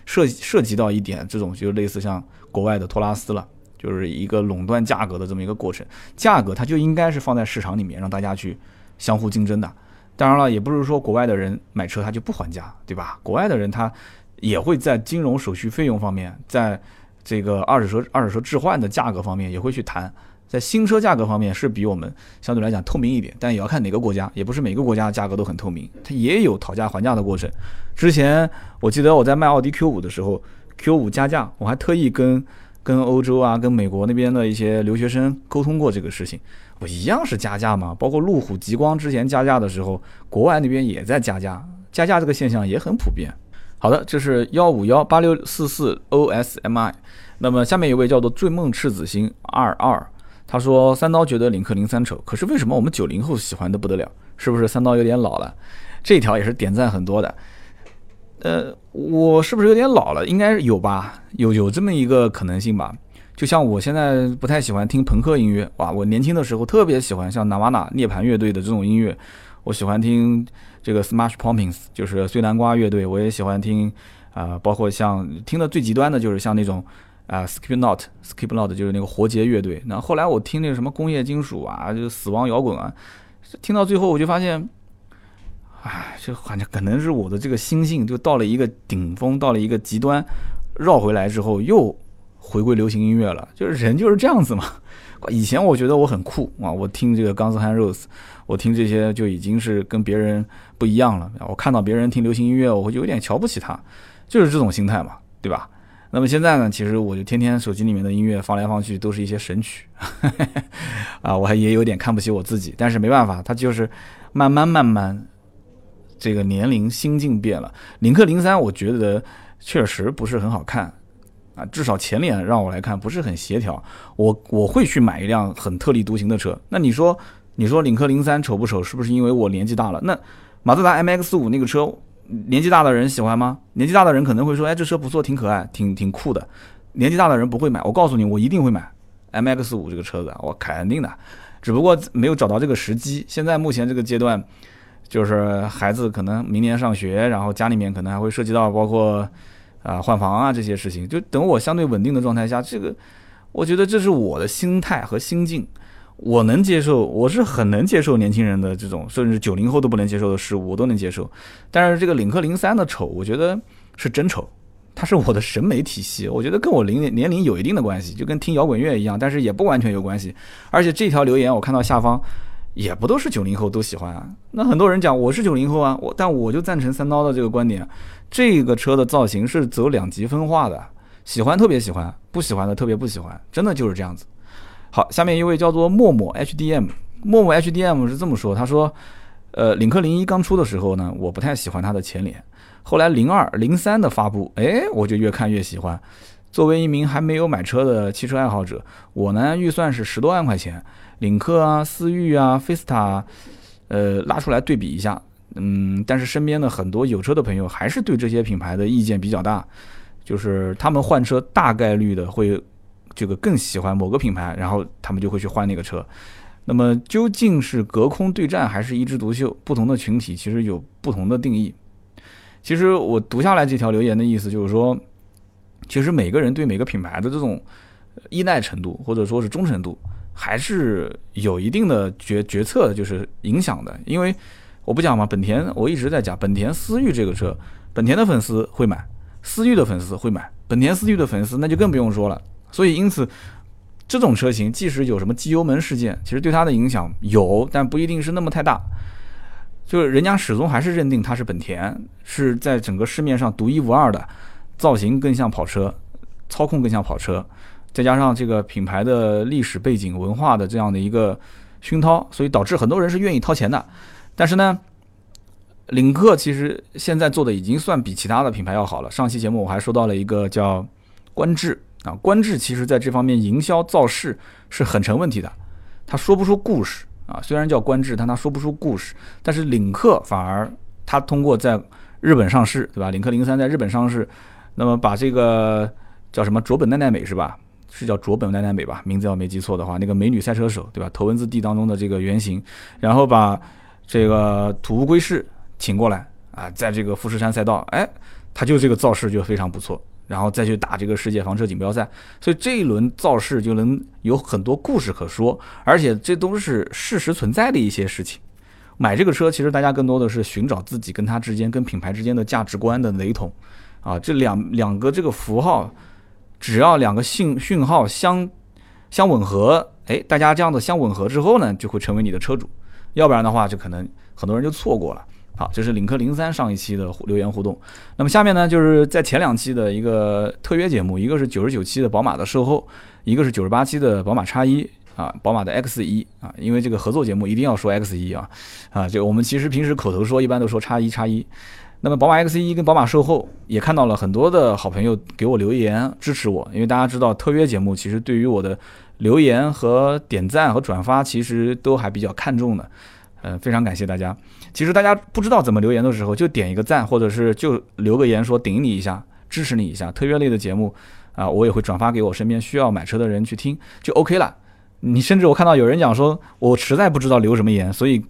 涉涉及到一点这种就类似像国外的托拉斯了。就是一个垄断价格的这么一个过程，价格它就应该是放在市场里面让大家去相互竞争的。当然了，也不是说国外的人买车他就不还价，对吧？国外的人他也会在金融手续费用方面，在这个二手车二手车置换的价格方面也会去谈。在新车价格方面是比我们相对来讲透明一点，但也要看哪个国家，也不是每个国家价格都很透明，它也有讨价还价的过程。之前我记得我在卖奥迪 Q 五的时候，Q 五加价，我还特意跟跟欧洲啊、跟美国那边的一些留学生沟通过这个事情，我一样是加价嘛。包括路虎极光之前加价的时候，国外那边也在加价，加价这个现象也很普遍。好的，这是幺五幺八六四四 OSMI，那么下面一位叫做醉梦赤子心二二。他说：“三刀觉得领克零三丑，可是为什么我们九零后喜欢的不得了？是不是三刀有点老了？这条也是点赞很多的。呃，我是不是有点老了？应该有吧，有有这么一个可能性吧。就像我现在不太喜欢听朋克音乐，哇，我年轻的时候特别喜欢像 Nirvana 涅槃乐队的这种音乐，我喜欢听这个 Smash Pumpkins，就是碎南瓜乐队，我也喜欢听啊，包括像听的最极端的就是像那种。”啊，Skip Not，Skip Not 就是那个活结乐队。那后来我听那个什么工业金属啊，就死亡摇滚啊，听到最后我就发现，哎，就反正可能是我的这个心性就到了一个顶峰，到了一个极端，绕回来之后又回归流行音乐了。就是人就是这样子嘛。以前我觉得我很酷啊，我听这个钢丝汉 Rose，我听这些就已经是跟别人不一样了。我看到别人听流行音乐，我会有点瞧不起他，就是这种心态嘛，对吧？那么现在呢，其实我就天天手机里面的音乐放来放去都是一些神曲，啊，我还也有点看不起我自己，但是没办法，它就是慢慢慢慢，这个年龄心境变了。领克零三我觉得确实不是很好看，啊，至少前脸让我来看不是很协调。我我会去买一辆很特立独行的车。那你说，你说领克零三丑不丑？是不是因为我年纪大了？那马自达 MX 五那个车？年纪大的人喜欢吗？年纪大的人可能会说：“哎，这车不错，挺可爱，挺挺酷的。”年纪大的人不会买。我告诉你，我一定会买 MX 五这个车子，我肯定的。只不过没有找到这个时机。现在目前这个阶段，就是孩子可能明年上学，然后家里面可能还会涉及到包括啊换房啊这些事情。就等我相对稳定的状态下，这个我觉得这是我的心态和心境。我能接受，我是很能接受年轻人的这种，甚至九零后都不能接受的事物，我都能接受。但是这个领克零三的丑，我觉得是真丑，它是我的审美体系，我觉得跟我龄年龄有一定的关系，就跟听摇滚乐一样，但是也不完全有关系。而且这条留言我看到下方，也不都是九零后都喜欢啊。那很多人讲我是九零后啊，我但我就赞成三刀的这个观点，这个车的造型是走两极分化的，喜欢特别喜欢，不喜欢的特别不喜欢，真的就是这样子。好，下面一位叫做默默 HDM，默默 HDM 是这么说，他说，呃，领克零一刚出的时候呢，我不太喜欢它的前脸，后来零二、零三的发布，哎，我就越看越喜欢。作为一名还没有买车的汽车爱好者，我呢预算是十多万块钱，领克啊、思域啊、菲斯塔，呃，拉出来对比一下，嗯，但是身边的很多有车的朋友还是对这些品牌的意见比较大，就是他们换车大概率的会。这个更喜欢某个品牌，然后他们就会去换那个车。那么究竟是隔空对战还是一枝独秀？不同的群体其实有不同的定义。其实我读下来这条留言的意思就是说，其实每个人对每个品牌的这种依赖程度或者说是忠诚度，还是有一定的决决策就是影响的。因为我不讲嘛，本田我一直在讲，本田思域这个车，本田的粉丝会买，思域的粉丝会买，本田思域的粉丝那就更不用说了。所以，因此，这种车型即使有什么机油门事件，其实对它的影响有，但不一定是那么太大。就是人家始终还是认定它是本田，是在整个市面上独一无二的，造型更像跑车，操控更像跑车，再加上这个品牌的历史背景、文化的这样的一个熏陶，所以导致很多人是愿意掏钱的。但是呢，领克其实现在做的已经算比其他的品牌要好了。上期节目我还说到了一个叫观致。啊，观致其实在这方面营销造势是很成问题的，他说不出故事啊。虽然叫观致，但他说不出故事。但是领克反而他通过在日本上市，对吧？领克零三在日本上市，那么把这个叫什么卓本奈奈美是吧？是叫卓本奈奈美吧？名字要没记错的话，那个美女赛车手，对吧？头文字 D 当中的这个原型，然后把这个土屋圭市请过来啊，在这个富士山赛道，哎，他就这个造势就非常不错。然后再去打这个世界房车锦标赛，所以这一轮造势就能有很多故事可说，而且这都是事实存在的一些事情。买这个车，其实大家更多的是寻找自己跟它之间、跟品牌之间的价值观的雷同，啊，这两两个这个符号，只要两个信讯号相相吻合，哎，大家这样的相吻合之后呢，就会成为你的车主，要不然的话，就可能很多人就错过了。好，这是领克零三上一期的留言互动。那么下面呢，就是在前两期的一个特约节目，一个是九十九期的宝马的售后，一个是九十八期的宝马叉一啊，宝马的 X 一啊，因为这个合作节目一定要说 X 一啊啊，就我们其实平时口头说一般都说叉一叉一。那么宝马 X 一跟宝马售后也看到了很多的好朋友给我留言支持我，因为大家知道特约节目其实对于我的留言和点赞和转发其实都还比较看重的。嗯，非常感谢大家。其实大家不知道怎么留言的时候，就点一个赞，或者是就留个言说顶你一下，支持你一下。特约类的节目啊，我也会转发给我身边需要买车的人去听，就 OK 了。你甚至我看到有人讲说，我实在不知道留什么言，所以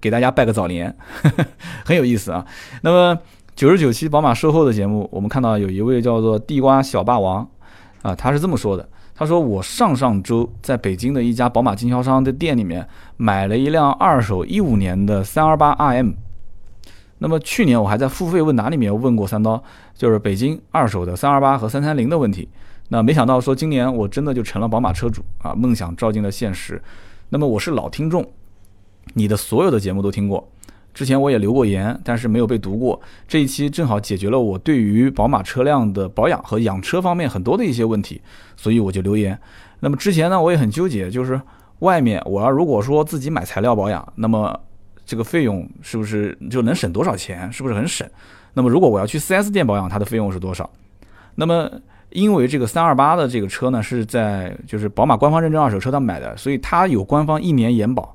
给大家拜个早年，呵 呵很有意思啊。那么九十九期宝马售后的节目，我们看到有一位叫做地瓜小霸王啊，他是这么说的。他说：“我上上周在北京的一家宝马经销商的店里面买了一辆二手一五年的三二八 RM。那么去年我还在付费问答里面问过三刀，就是北京二手的三二八和三三零的问题。那没想到说今年我真的就成了宝马车主啊，梦想照进了现实。那么我是老听众，你的所有的节目都听过。”之前我也留过言，但是没有被读过。这一期正好解决了我对于宝马车辆的保养和养车方面很多的一些问题，所以我就留言。那么之前呢，我也很纠结，就是外面我要如果说自己买材料保养，那么这个费用是不是就能省多少钱？是不是很省？那么如果我要去 4S 店保养，它的费用是多少？那么因为这个三二八的这个车呢，是在就是宝马官方认证二手车上买的，所以它有官方一年延保。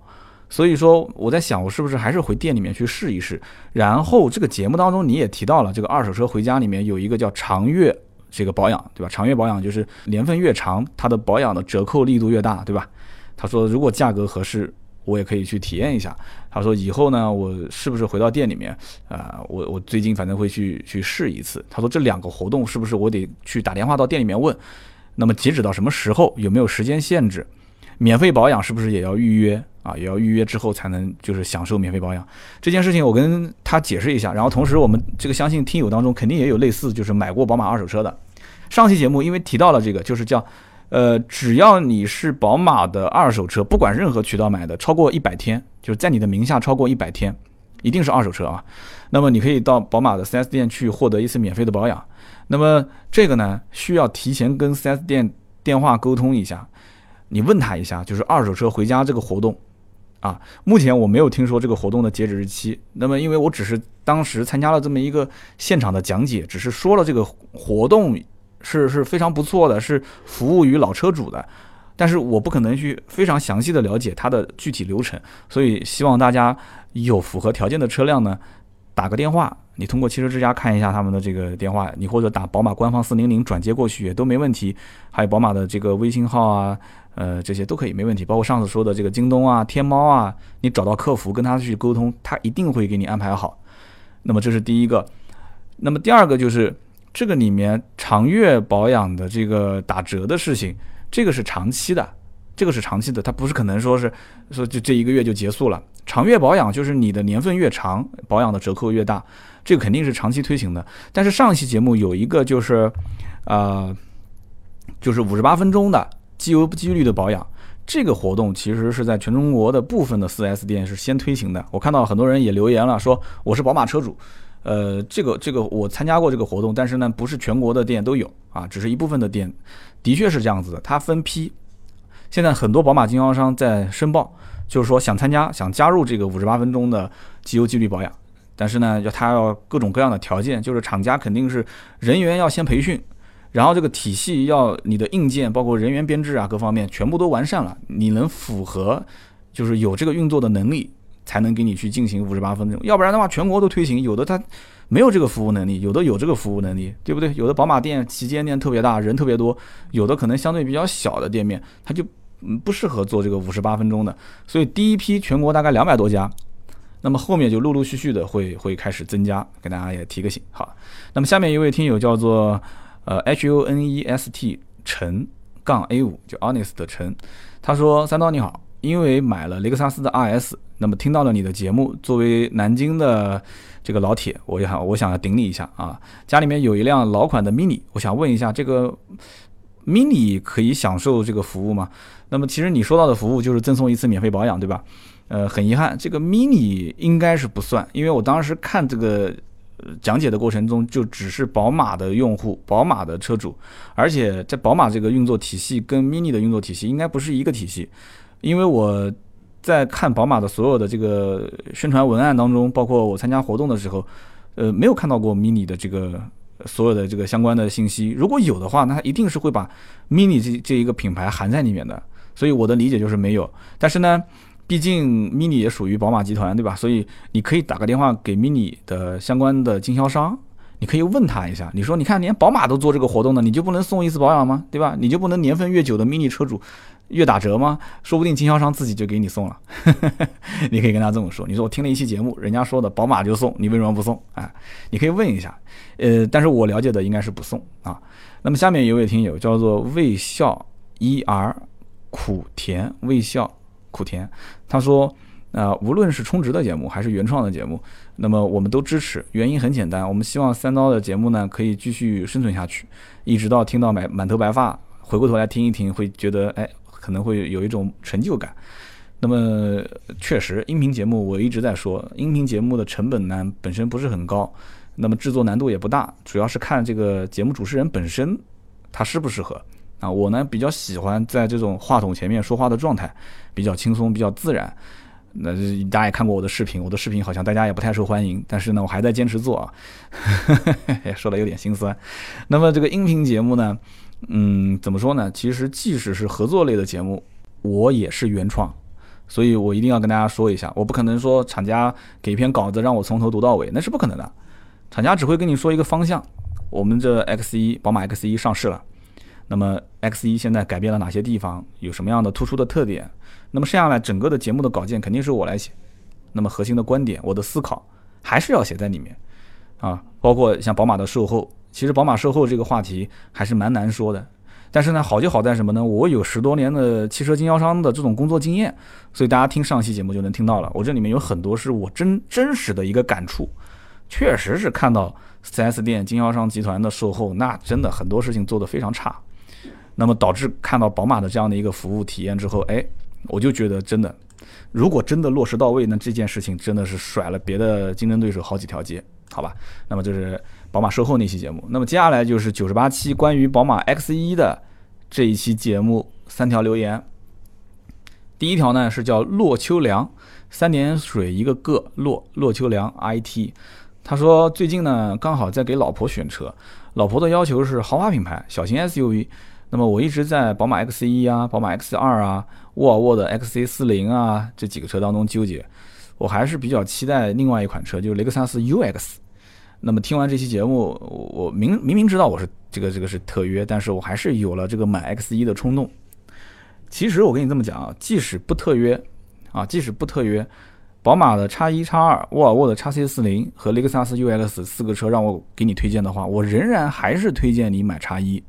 所以说，我在想，我是不是还是回店里面去试一试？然后这个节目当中你也提到了，这个二手车回家里面有一个叫长月这个保养，对吧？长月保养就是年份越长，它的保养的折扣力度越大，对吧？他说，如果价格合适，我也可以去体验一下。他说，以后呢，我是不是回到店里面啊？我我最近反正会去去试一次。他说，这两个活动是不是我得去打电话到店里面问？那么截止到什么时候？有没有时间限制？免费保养是不是也要预约？啊，也要预约之后才能就是享受免费保养这件事情，我跟他解释一下。然后同时，我们这个相信听友当中肯定也有类似就是买过宝马二手车的。上期节目因为提到了这个，就是叫呃，只要你是宝马的二手车，不管任何渠道买的，超过一百天，就是在你的名下超过一百天，一定是二手车啊。那么你可以到宝马的 4S 店去获得一次免费的保养。那么这个呢，需要提前跟 4S 店电话沟通一下，你问他一下，就是二手车回家这个活动。啊，目前我没有听说这个活动的截止日期。那么，因为我只是当时参加了这么一个现场的讲解，只是说了这个活动是是非常不错的，是服务于老车主的。但是我不可能去非常详细的了解它的具体流程，所以希望大家有符合条件的车辆呢，打个电话，你通过汽车之家看一下他们的这个电话，你或者打宝马官方四零零转接过去也都没问题。还有宝马的这个微信号啊。呃，这些都可以，没问题。包括上次说的这个京东啊、天猫啊，你找到客服跟他去沟通，他一定会给你安排好。那么这是第一个。那么第二个就是这个里面长月保养的这个打折的事情，这个是长期的，这个是长期的，它不是可能说是说就这一个月就结束了。长月保养就是你的年份越长，保养的折扣越大，这个肯定是长期推行的。但是上一期节目有一个就是，呃，就是五十八分钟的。机油机滤的保养，这个活动其实是在全中国的部分的 4S 店是先推行的。我看到很多人也留言了，说我是宝马车主，呃，这个这个我参加过这个活动，但是呢，不是全国的店都有啊，只是一部分的店，的确是这样子的。它分批，现在很多宝马经销商在申报，就是说想参加、想加入这个五十八分钟的机油机滤保养，但是呢，要他要各种各样的条件，就是厂家肯定是人员要先培训。然后这个体系要你的硬件，包括人员编制啊，各方面全部都完善了，你能符合，就是有这个运作的能力，才能给你去进行五十八分钟。要不然的话，全国都推行，有的他没有这个服务能力，有的有这个服务能力，对不对？有的宝马店旗舰店特别大，人特别多，有的可能相对比较小的店面，它就不适合做这个五十八分钟的。所以第一批全国大概两百多家，那么后面就陆陆续续的会会开始增加，给大家也提个醒。好，那么下面一位听友叫做。呃，H U N E S T 陈杠 A 五就 Honest 的陈，他说：“三刀你好，因为买了雷克萨斯的 RS，那么听到了你的节目，作为南京的这个老铁，我想我想要顶你一下啊！家里面有一辆老款的 Mini，我想问一下，这个 Mini 可以享受这个服务吗？那么其实你说到的服务就是赠送一次免费保养，对吧？呃，很遗憾，这个 Mini 应该是不算，因为我当时看这个。讲解的过程中，就只是宝马的用户、宝马的车主，而且在宝马这个运作体系跟 Mini 的运作体系应该不是一个体系，因为我在看宝马的所有的这个宣传文案当中，包括我参加活动的时候，呃，没有看到过 Mini 的这个所有的这个相关的信息。如果有的话，那它一定是会把 Mini 这这一个品牌含在里面的。所以我的理解就是没有。但是呢。毕竟 mini 也属于宝马集团，对吧？所以你可以打个电话给 mini 的相关的经销商，你可以问他一下，你说，你看连宝马都做这个活动呢，你就不能送一次保养吗？对吧？你就不能年份越久的 mini 车主越打折吗？说不定经销商自己就给你送了。你可以跟他这么说，你说我听了一期节目，人家说的宝马就送，你为什么不送？啊，你可以问一下。呃，但是我了解的应该是不送啊。那么下面有位听友叫做魏笑 er 苦甜魏笑。苦甜，他说：“啊，无论是充值的节目还是原创的节目，那么我们都支持。原因很简单，我们希望三刀的节目呢可以继续生存下去，一直到听到满满头白发，回过头来听一听，会觉得哎，可能会有一种成就感。那么确实，音频节目我一直在说，音频节目的成本呢本身不是很高，那么制作难度也不大，主要是看这个节目主持人本身他适不适合。”啊，我呢比较喜欢在这种话筒前面说话的状态，比较轻松，比较自然。那大家也看过我的视频，我的视频好像大家也不太受欢迎，但是呢，我还在坚持做啊。说的有点心酸。那么这个音频节目呢，嗯，怎么说呢？其实即使是合作类的节目，我也是原创，所以我一定要跟大家说一下，我不可能说厂家给一篇稿子让我从头读到尾，那是不可能的。厂家只会跟你说一个方向，我们这 X 一宝马 X 一上市了。那么 X 一现在改变了哪些地方？有什么样的突出的特点？那么剩下来整个的节目的稿件肯定是我来写。那么核心的观点，我的思考还是要写在里面啊。包括像宝马的售后，其实宝马售后这个话题还是蛮难说的。但是呢，好就好在什么呢？我有十多年的汽车经销商的这种工作经验，所以大家听上期节目就能听到了。我这里面有很多是我真真实的一个感触，确实是看到 4S 店经销商集团的售后，那真的很多事情做得非常差。那么导致看到宝马的这样的一个服务体验之后，哎，我就觉得真的，如果真的落实到位，那这件事情真的是甩了别的竞争对手好几条街，好吧？那么就是宝马售后那期节目。那么接下来就是九十八期关于宝马 X 一的这一期节目三条留言。第一条呢是叫洛秋良，三点水一个个洛洛秋良 IT，他说最近呢刚好在给老婆选车，老婆的要求是豪华品牌小型 SUV。那么我一直在宝马 X 一啊、宝马 X 二啊、沃尔沃的 XC 四零啊这几个车当中纠结，我还是比较期待另外一款车，就是雷克萨斯 UX。那么听完这期节目，我明明明知道我是这个这个是特约，但是我还是有了这个买 X 一的冲动。其实我跟你这么讲啊，即使不特约啊，即使不特约，宝马的 X 一、X 二、沃尔沃的 XC 四零和雷克萨斯 UX 四个车让我给你推荐的话，我仍然还是推荐你买 X 一。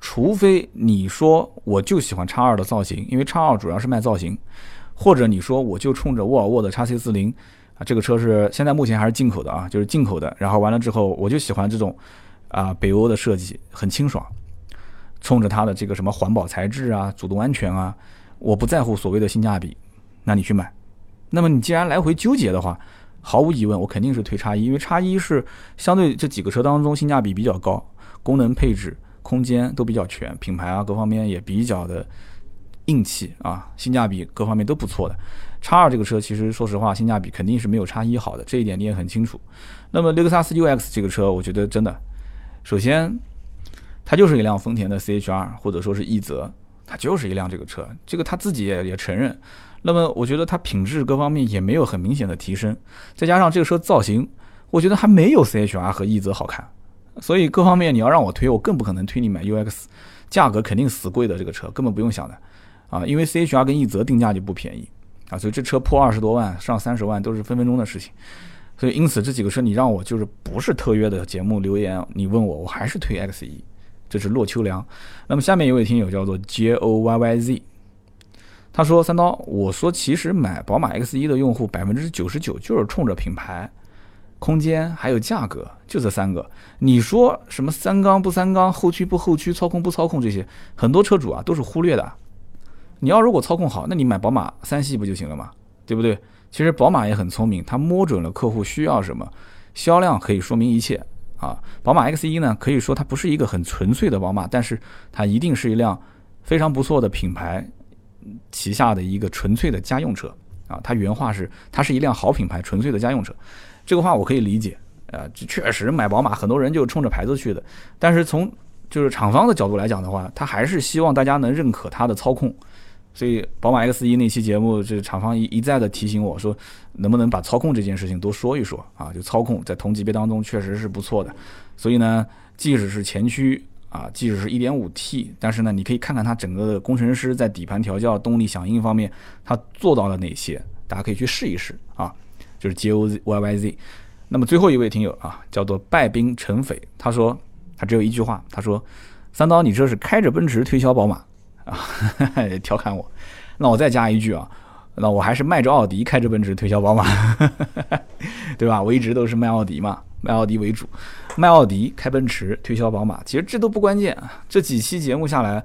除非你说我就喜欢叉二的造型，因为叉二主要是卖造型，或者你说我就冲着沃尔沃的叉 C 四零啊，这个车是现在目前还是进口的啊，就是进口的。然后完了之后，我就喜欢这种啊北欧的设计，很清爽，冲着它的这个什么环保材质啊、主动安全啊，我不在乎所谓的性价比，那你去买。那么你既然来回纠结的话，毫无疑问，我肯定是推叉一，因为叉一是相对这几个车当中性价比比较高，功能配置。空间都比较全，品牌啊各方面也比较的硬气啊，性价比各方面都不错的。叉二这个车其实说实话性价比肯定是没有叉一好的，这一点你也很清楚。那么雷克萨斯 UX 这个车，我觉得真的，首先它就是一辆丰田的 CHR 或者说是奕泽，它就是一辆这个车，这个他自己也也承认。那么我觉得它品质各方面也没有很明显的提升，再加上这个车造型，我觉得还没有 CHR 和奕泽好看。所以各方面你要让我推，我更不可能推你买 UX，价格肯定死贵的这个车，根本不用想的，啊，因为 CHR 跟奕泽定价就不便宜，啊，所以这车破二十多万上三十万都是分分钟的事情，所以因此这几个车你让我就是不是特约的节目留言，你问我我还是推 X 一，这是洛秋良。那么下面一位听友叫做 J O Y Y Z，他说：“三刀，我说其实买宝马 X1 的用户百分之九十九就是冲着品牌、空间还有价格，就这三个。你说什么三缸不三缸，后驱不后驱，操控不操控这些，很多车主啊都是忽略的。你要如果操控好，那你买宝马三系不就行了嘛？对不对？其实宝马也很聪明，它摸准了客户需要什么，销量可以说明一切啊。宝马 X1 呢，可以说它不是一个很纯粹的宝马，但是它一定是一辆非常不错的品牌。”旗下的一个纯粹的家用车啊，它原话是，它是一辆好品牌，纯粹的家用车。这个话我可以理解，呃，确实买宝马很多人就冲着牌子去的。但是从就是厂方的角度来讲的话，他还是希望大家能认可它的操控。所以宝马 X1 那期节目，这厂方一一再的提醒我说，能不能把操控这件事情多说一说啊？就操控在同级别当中确实是不错的。所以呢，即使是前驱。啊，即使是一点五 T，但是呢，你可以看看它整个的工程师在底盘调教、动力响应方面，他做到了哪些？大家可以去试一试啊。就是 J O Z Y Y Z。那么最后一位听友啊，叫做败兵成匪，他说他只有一句话，他说：“三刀，你这是开着奔驰推销宝马啊？”调侃我。那我再加一句啊，那我还是卖着奥迪开着奔驰推销宝马，对吧？我一直都是卖奥迪嘛。卖奥迪为主，卖奥迪开奔驰推销宝马，其实这都不关键啊。这几期节目下来，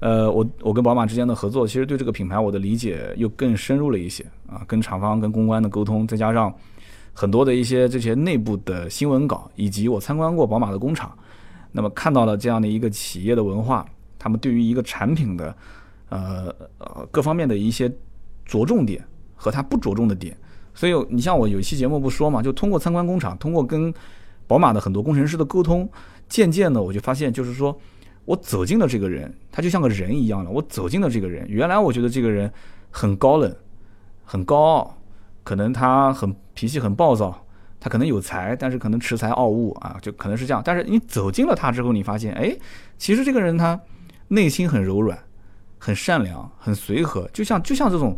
呃，我我跟宝马之间的合作，其实对这个品牌我的理解又更深入了一些啊。跟厂方、跟公关的沟通，再加上很多的一些这些内部的新闻稿，以及我参观过宝马的工厂，那么看到了这样的一个企业的文化，他们对于一个产品的呃呃各方面的一些着重点和他不着重的点。所以你像我有一期节目不说嘛，就通过参观工厂，通过跟宝马的很多工程师的沟通，渐渐的我就发现，就是说我走进了这个人，他就像个人一样了。我走进了这个人，原来我觉得这个人很高冷，很高傲，可能他很脾气很暴躁，他可能有才，但是可能恃才傲物啊，就可能是这样。但是你走进了他之后，你发现，哎，其实这个人他内心很柔软，很善良，很随和，就像就像这种。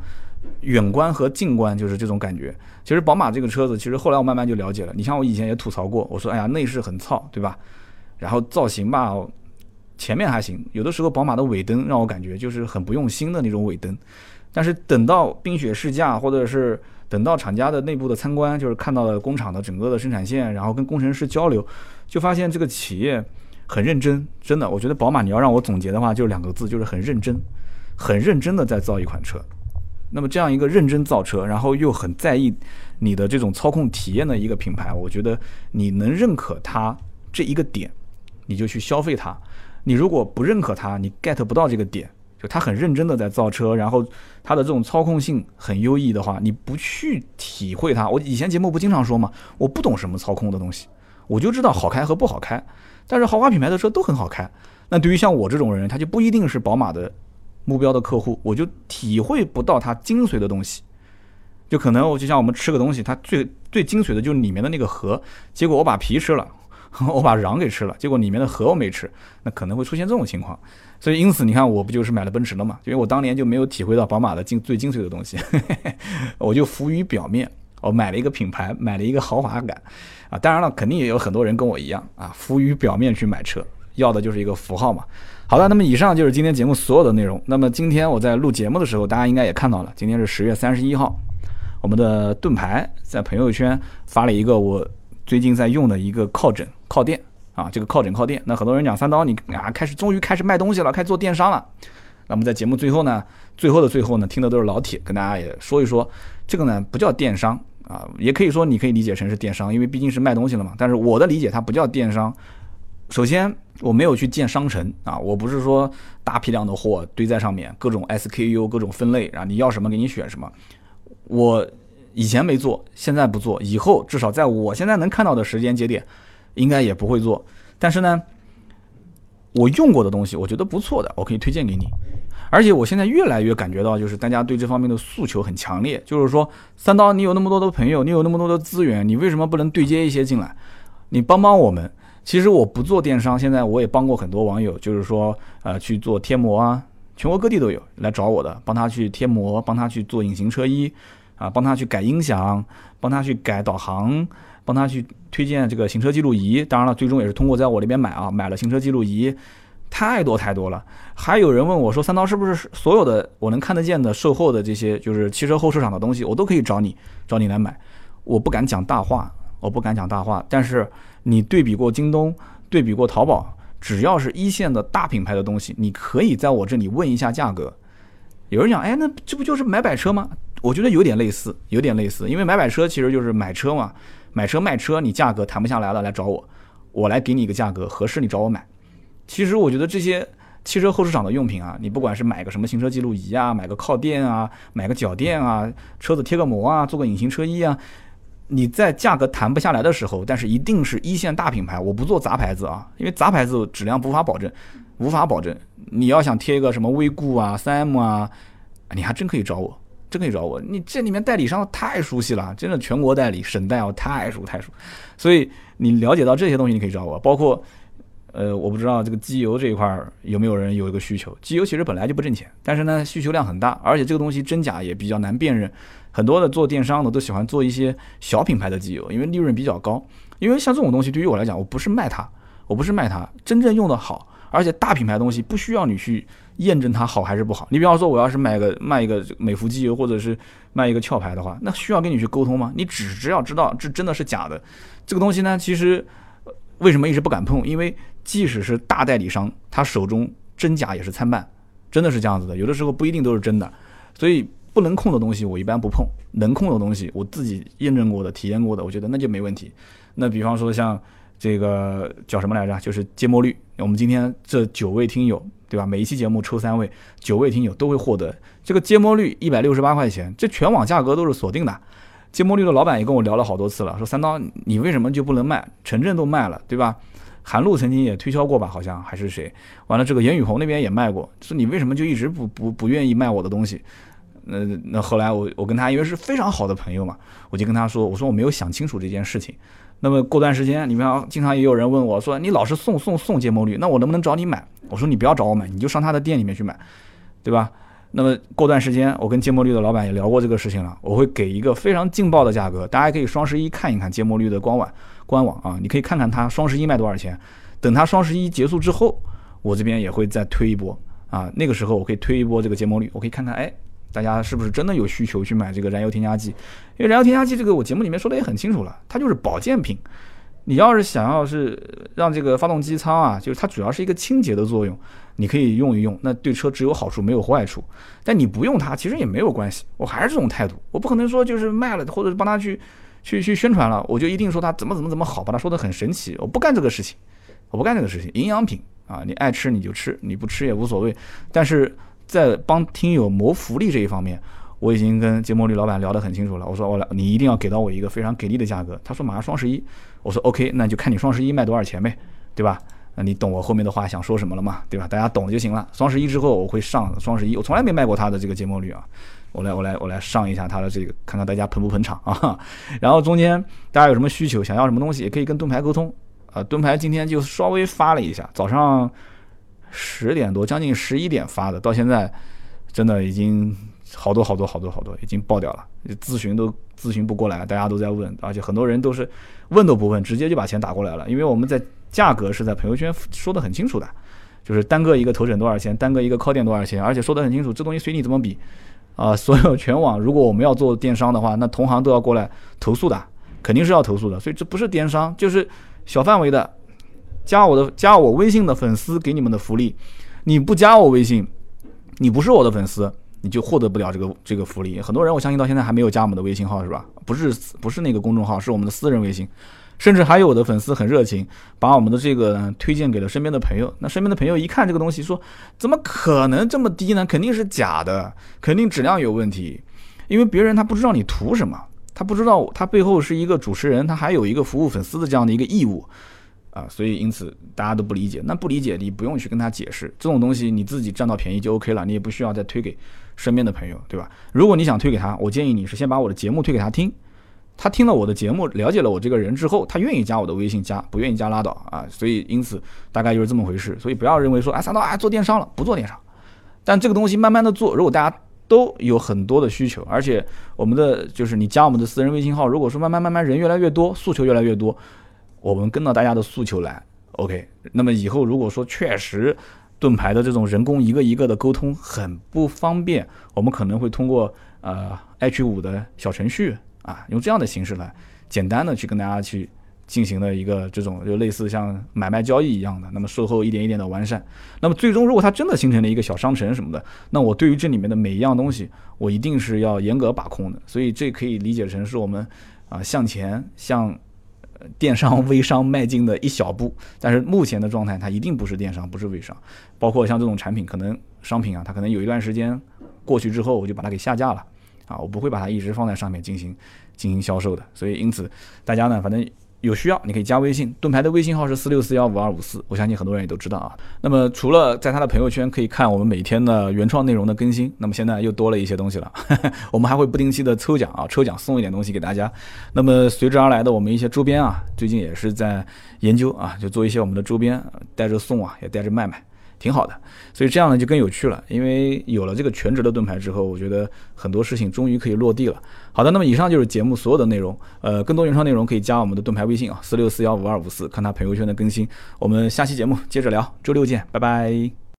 远观和近观就是这种感觉。其实宝马这个车子，其实后来我慢慢就了解了。你像我以前也吐槽过，我说哎呀内饰很糙，对吧？然后造型吧，前面还行，有的时候宝马的尾灯让我感觉就是很不用心的那种尾灯。但是等到冰雪试驾，或者是等到厂家的内部的参观，就是看到了工厂的整个的生产线，然后跟工程师交流，就发现这个企业很认真。真的，我觉得宝马你要让我总结的话，就两个字，就是很认真，很认真的在造一款车。那么这样一个认真造车，然后又很在意你的这种操控体验的一个品牌，我觉得你能认可它这一个点，你就去消费它。你如果不认可它，你 get 不到这个点，就它很认真的在造车，然后它的这种操控性很优异的话，你不去体会它。我以前节目不经常说吗？我不懂什么操控的东西，我就知道好开和不好开。但是豪华品牌的车都很好开。那对于像我这种人，他就不一定是宝马的。目标的客户，我就体会不到它精髓的东西，就可能我就像我们吃个东西，它最最精髓的就是里面的那个核，结果我把皮吃了，我把瓤给吃了，结果里面的核我没吃，那可能会出现这种情况。所以因此你看，我不就是买了奔驰了嘛？因为我当年就没有体会到宝马的精最精髓的东西，我就浮于表面，我买了一个品牌，买了一个豪华感啊。当然了，肯定也有很多人跟我一样啊，浮于表面去买车，要的就是一个符号嘛。好的，那么以上就是今天节目所有的内容。那么今天我在录节目的时候，大家应该也看到了，今天是十月三十一号，我们的盾牌在朋友圈发了一个我最近在用的一个靠枕靠垫啊，这个靠枕靠垫。那很多人讲三刀，你啊开始终于开始卖东西了，开始做电商了。那么在节目最后呢，最后的最后呢，听的都是老铁，跟大家也说一说，这个呢不叫电商啊，也可以说你可以理解成是电商，因为毕竟是卖东西了嘛。但是我的理解它不叫电商。首先，我没有去建商城啊，我不是说大批量的货堆在上面，各种 SKU，各种分类，然后你要什么给你选什么。我以前没做，现在不做，以后至少在我现在能看到的时间节点，应该也不会做。但是呢，我用过的东西，我觉得不错的，我可以推荐给你。而且我现在越来越感觉到，就是大家对这方面的诉求很强烈，就是说，三刀，你有那么多的朋友，你有那么多的资源，你为什么不能对接一些进来？你帮帮我们。其实我不做电商，现在我也帮过很多网友，就是说，呃，去做贴膜啊，全国各地都有来找我的，帮他去贴膜，帮他去做隐形车衣，啊，帮他去改音响，帮他去改导航，帮他去推荐这个行车记录仪。当然了，最终也是通过在我这边买啊，买了行车记录仪，太多太多了。还有人问我说：“三刀是不是所有的我能看得见的售后的这些就是汽车后市场的东西，我都可以找你找你来买？”我不敢讲大话，我不敢讲大话。但是你对比过京东，对比过淘宝，只要是一线的大品牌的东西，你可以在我这里问一下价格。有人讲：“哎，那这不就是买百车吗？”我觉得有点类似，有点类似，因为买百车其实就是买车嘛，买车卖车，你价格谈不下来了来找我，我来给你一个价格合适，你找我买。其实我觉得这些汽车后市场的用品啊，你不管是买个什么行车记录仪啊，买个靠垫啊，买个脚垫啊，车子贴个膜啊，做个隐形车衣啊，你在价格谈不下来的时候，但是一定是一线大品牌，我不做杂牌子啊，因为杂牌子质量无法保证，无法保证。你要想贴一个什么威固啊、三 M 啊，你还真可以找我，真可以找我。你这里面代理商太熟悉了，真的全国代理、省代哦，太熟太熟。所以你了解到这些东西，你可以找我，包括。呃，我不知道这个机油这一块儿有没有人有一个需求。机油其实本来就不挣钱，但是呢需求量很大，而且这个东西真假也比较难辨认。很多的做电商的都喜欢做一些小品牌的机油，因为利润比较高。因为像这种东西对于我来讲，我不是卖它，我不是卖它，真正用的好，而且大品牌东西不需要你去验证它好还是不好。你比方说我要是买个卖一个美孚机油，或者是卖一个壳牌的话，那需要跟你去沟通吗？你只只要知道这真的是假的，这个东西呢，其实为什么一直不敢碰？因为即使是大代理商，他手中真假也是参半，真的是这样子的。有的时候不一定都是真的，所以不能控的东西我一般不碰，能控的东西我自己验证过的、体验过的，我觉得那就没问题。那比方说像这个叫什么来着？就是芥末绿。我们今天这九位听友，对吧？每一期节目抽三位，九位听友都会获得这个芥末绿一百六十八块钱，这全网价格都是锁定的。芥末绿的老板也跟我聊了好多次了，说三刀你为什么就不能卖？城镇都卖了，对吧？韩露曾经也推销过吧，好像还是谁？完了，这个严雨红那边也卖过，说你为什么就一直不不不愿意卖我的东西？那那后来我我跟他因为是非常好的朋友嘛，我就跟他说，我说我没有想清楚这件事情。那么过段时间，你们要经常也有人问我说，你老是送送送芥末绿，那我能不能找你买？我说你不要找我买，你就上他的店里面去买，对吧？那么过段时间，我跟芥末绿的老板也聊过这个事情了，我会给一个非常劲爆的价格，大家可以双十一看一看芥末绿的官网。官网啊，你可以看看它双十一卖多少钱。等它双十一结束之后，我这边也会再推一波啊。那个时候我可以推一波这个节末率，我可以看看，哎，大家是不是真的有需求去买这个燃油添加剂？因为燃油添加剂这个我节目里面说的也很清楚了，它就是保健品。你要是想要是让这个发动机舱啊，就是它主要是一个清洁的作用，你可以用一用，那对车只有好处没有坏处。但你不用它，其实也没有关系。我还是这种态度，我不可能说就是卖了或者帮他去。去去宣传了，我就一定说他怎么怎么怎么好，把他说的很神奇。我不干这个事情，我不干这个事情。营养品啊，你爱吃你就吃，你不吃也无所谓。但是在帮听友谋福利这一方面，我已经跟节目里老板聊得很清楚了。我说我来，你一定要给到我一个非常给力的价格。他说马上双十一，我说 OK，那就看你双十一卖多少钱呗，对吧？那你懂我后面的话想说什么了吗？对吧？大家懂就行了。双十一之后我会上双十一，我从来没卖过他的这个节目率啊。我来，我来，我来上一下他的这个，看看大家捧不捧场啊。然后中间大家有什么需求，想要什么东西，也可以跟盾牌沟通啊。盾牌今天就稍微发了一下，早上十点多，将近十一点发的，到现在真的已经好多好多好多好多，已经爆掉了。咨询都咨询不过来，大家都在问，而且很多人都是问都不问，直接就把钱打过来了。因为我们在价格是在朋友圈说的很清楚的，就是单个一个头枕多少钱，单个一个靠垫多少钱，而且说的很清楚，这东西随你怎么比。啊，所有全网，如果我们要做电商的话，那同行都要过来投诉的，肯定是要投诉的。所以这不是电商，就是小范围的，加我的加我微信的粉丝给你们的福利。你不加我微信，你不是我的粉丝，你就获得不了这个这个福利。很多人我相信到现在还没有加我们的微信号是吧？不是不是那个公众号，是我们的私人微信。甚至还有的粉丝很热情，把我们的这个呢推荐给了身边的朋友。那身边的朋友一看这个东西，说怎么可能这么低呢？肯定是假的，肯定质量有问题。因为别人他不知道你图什么，他不知道他背后是一个主持人，他还有一个服务粉丝的这样的一个义务啊。所以因此大家都不理解。那不理解你不用去跟他解释，这种东西你自己占到便宜就 OK 了，你也不需要再推给身边的朋友，对吧？如果你想推给他，我建议你是先把我的节目推给他听。他听了我的节目，了解了我这个人之后，他愿意加我的微信，加不愿意加拉倒啊。所以因此大概就是这么回事。所以不要认为说，哎，三刀啊做电商了，不做电商。但这个东西慢慢的做，如果大家都有很多的需求，而且我们的就是你加我们的私人微信号，如果说慢慢慢慢人越来越多，诉求越来越多，我们跟到大家的诉求来，OK。那么以后如果说确实盾牌的这种人工一个一个的沟通很不方便，我们可能会通过呃 H 五的小程序啊，用这样的形式来简单的去跟大家去。进行了一个这种就类似像买卖交易一样的，那么售后一点一点的完善，那么最终如果它真的形成了一个小商城什么的，那我对于这里面的每一样东西，我一定是要严格把控的。所以这可以理解成是我们啊向前向电商微商迈进的一小步。但是目前的状态，它一定不是电商，不是微商。包括像这种产品，可能商品啊，它可能有一段时间过去之后，我就把它给下架了啊，我不会把它一直放在上面进行进行销售的。所以因此大家呢，反正。有需要你可以加微信，盾牌的微信号是四六四幺五二五四，我相信很多人也都知道啊。那么除了在他的朋友圈可以看我们每天的原创内容的更新，那么现在又多了一些东西了，我们还会不定期的抽奖啊，抽奖送一点东西给大家。那么随之而来的我们一些周边啊，最近也是在研究啊，就做一些我们的周边，带着送啊，也带着卖卖。挺好的，所以这样呢就更有趣了。因为有了这个全职的盾牌之后，我觉得很多事情终于可以落地了。好的，那么以上就是节目所有的内容。呃，更多原创内容可以加我们的盾牌微信啊，四六四幺五二五四，看他朋友圈的更新。我们下期节目接着聊，周六见，拜拜。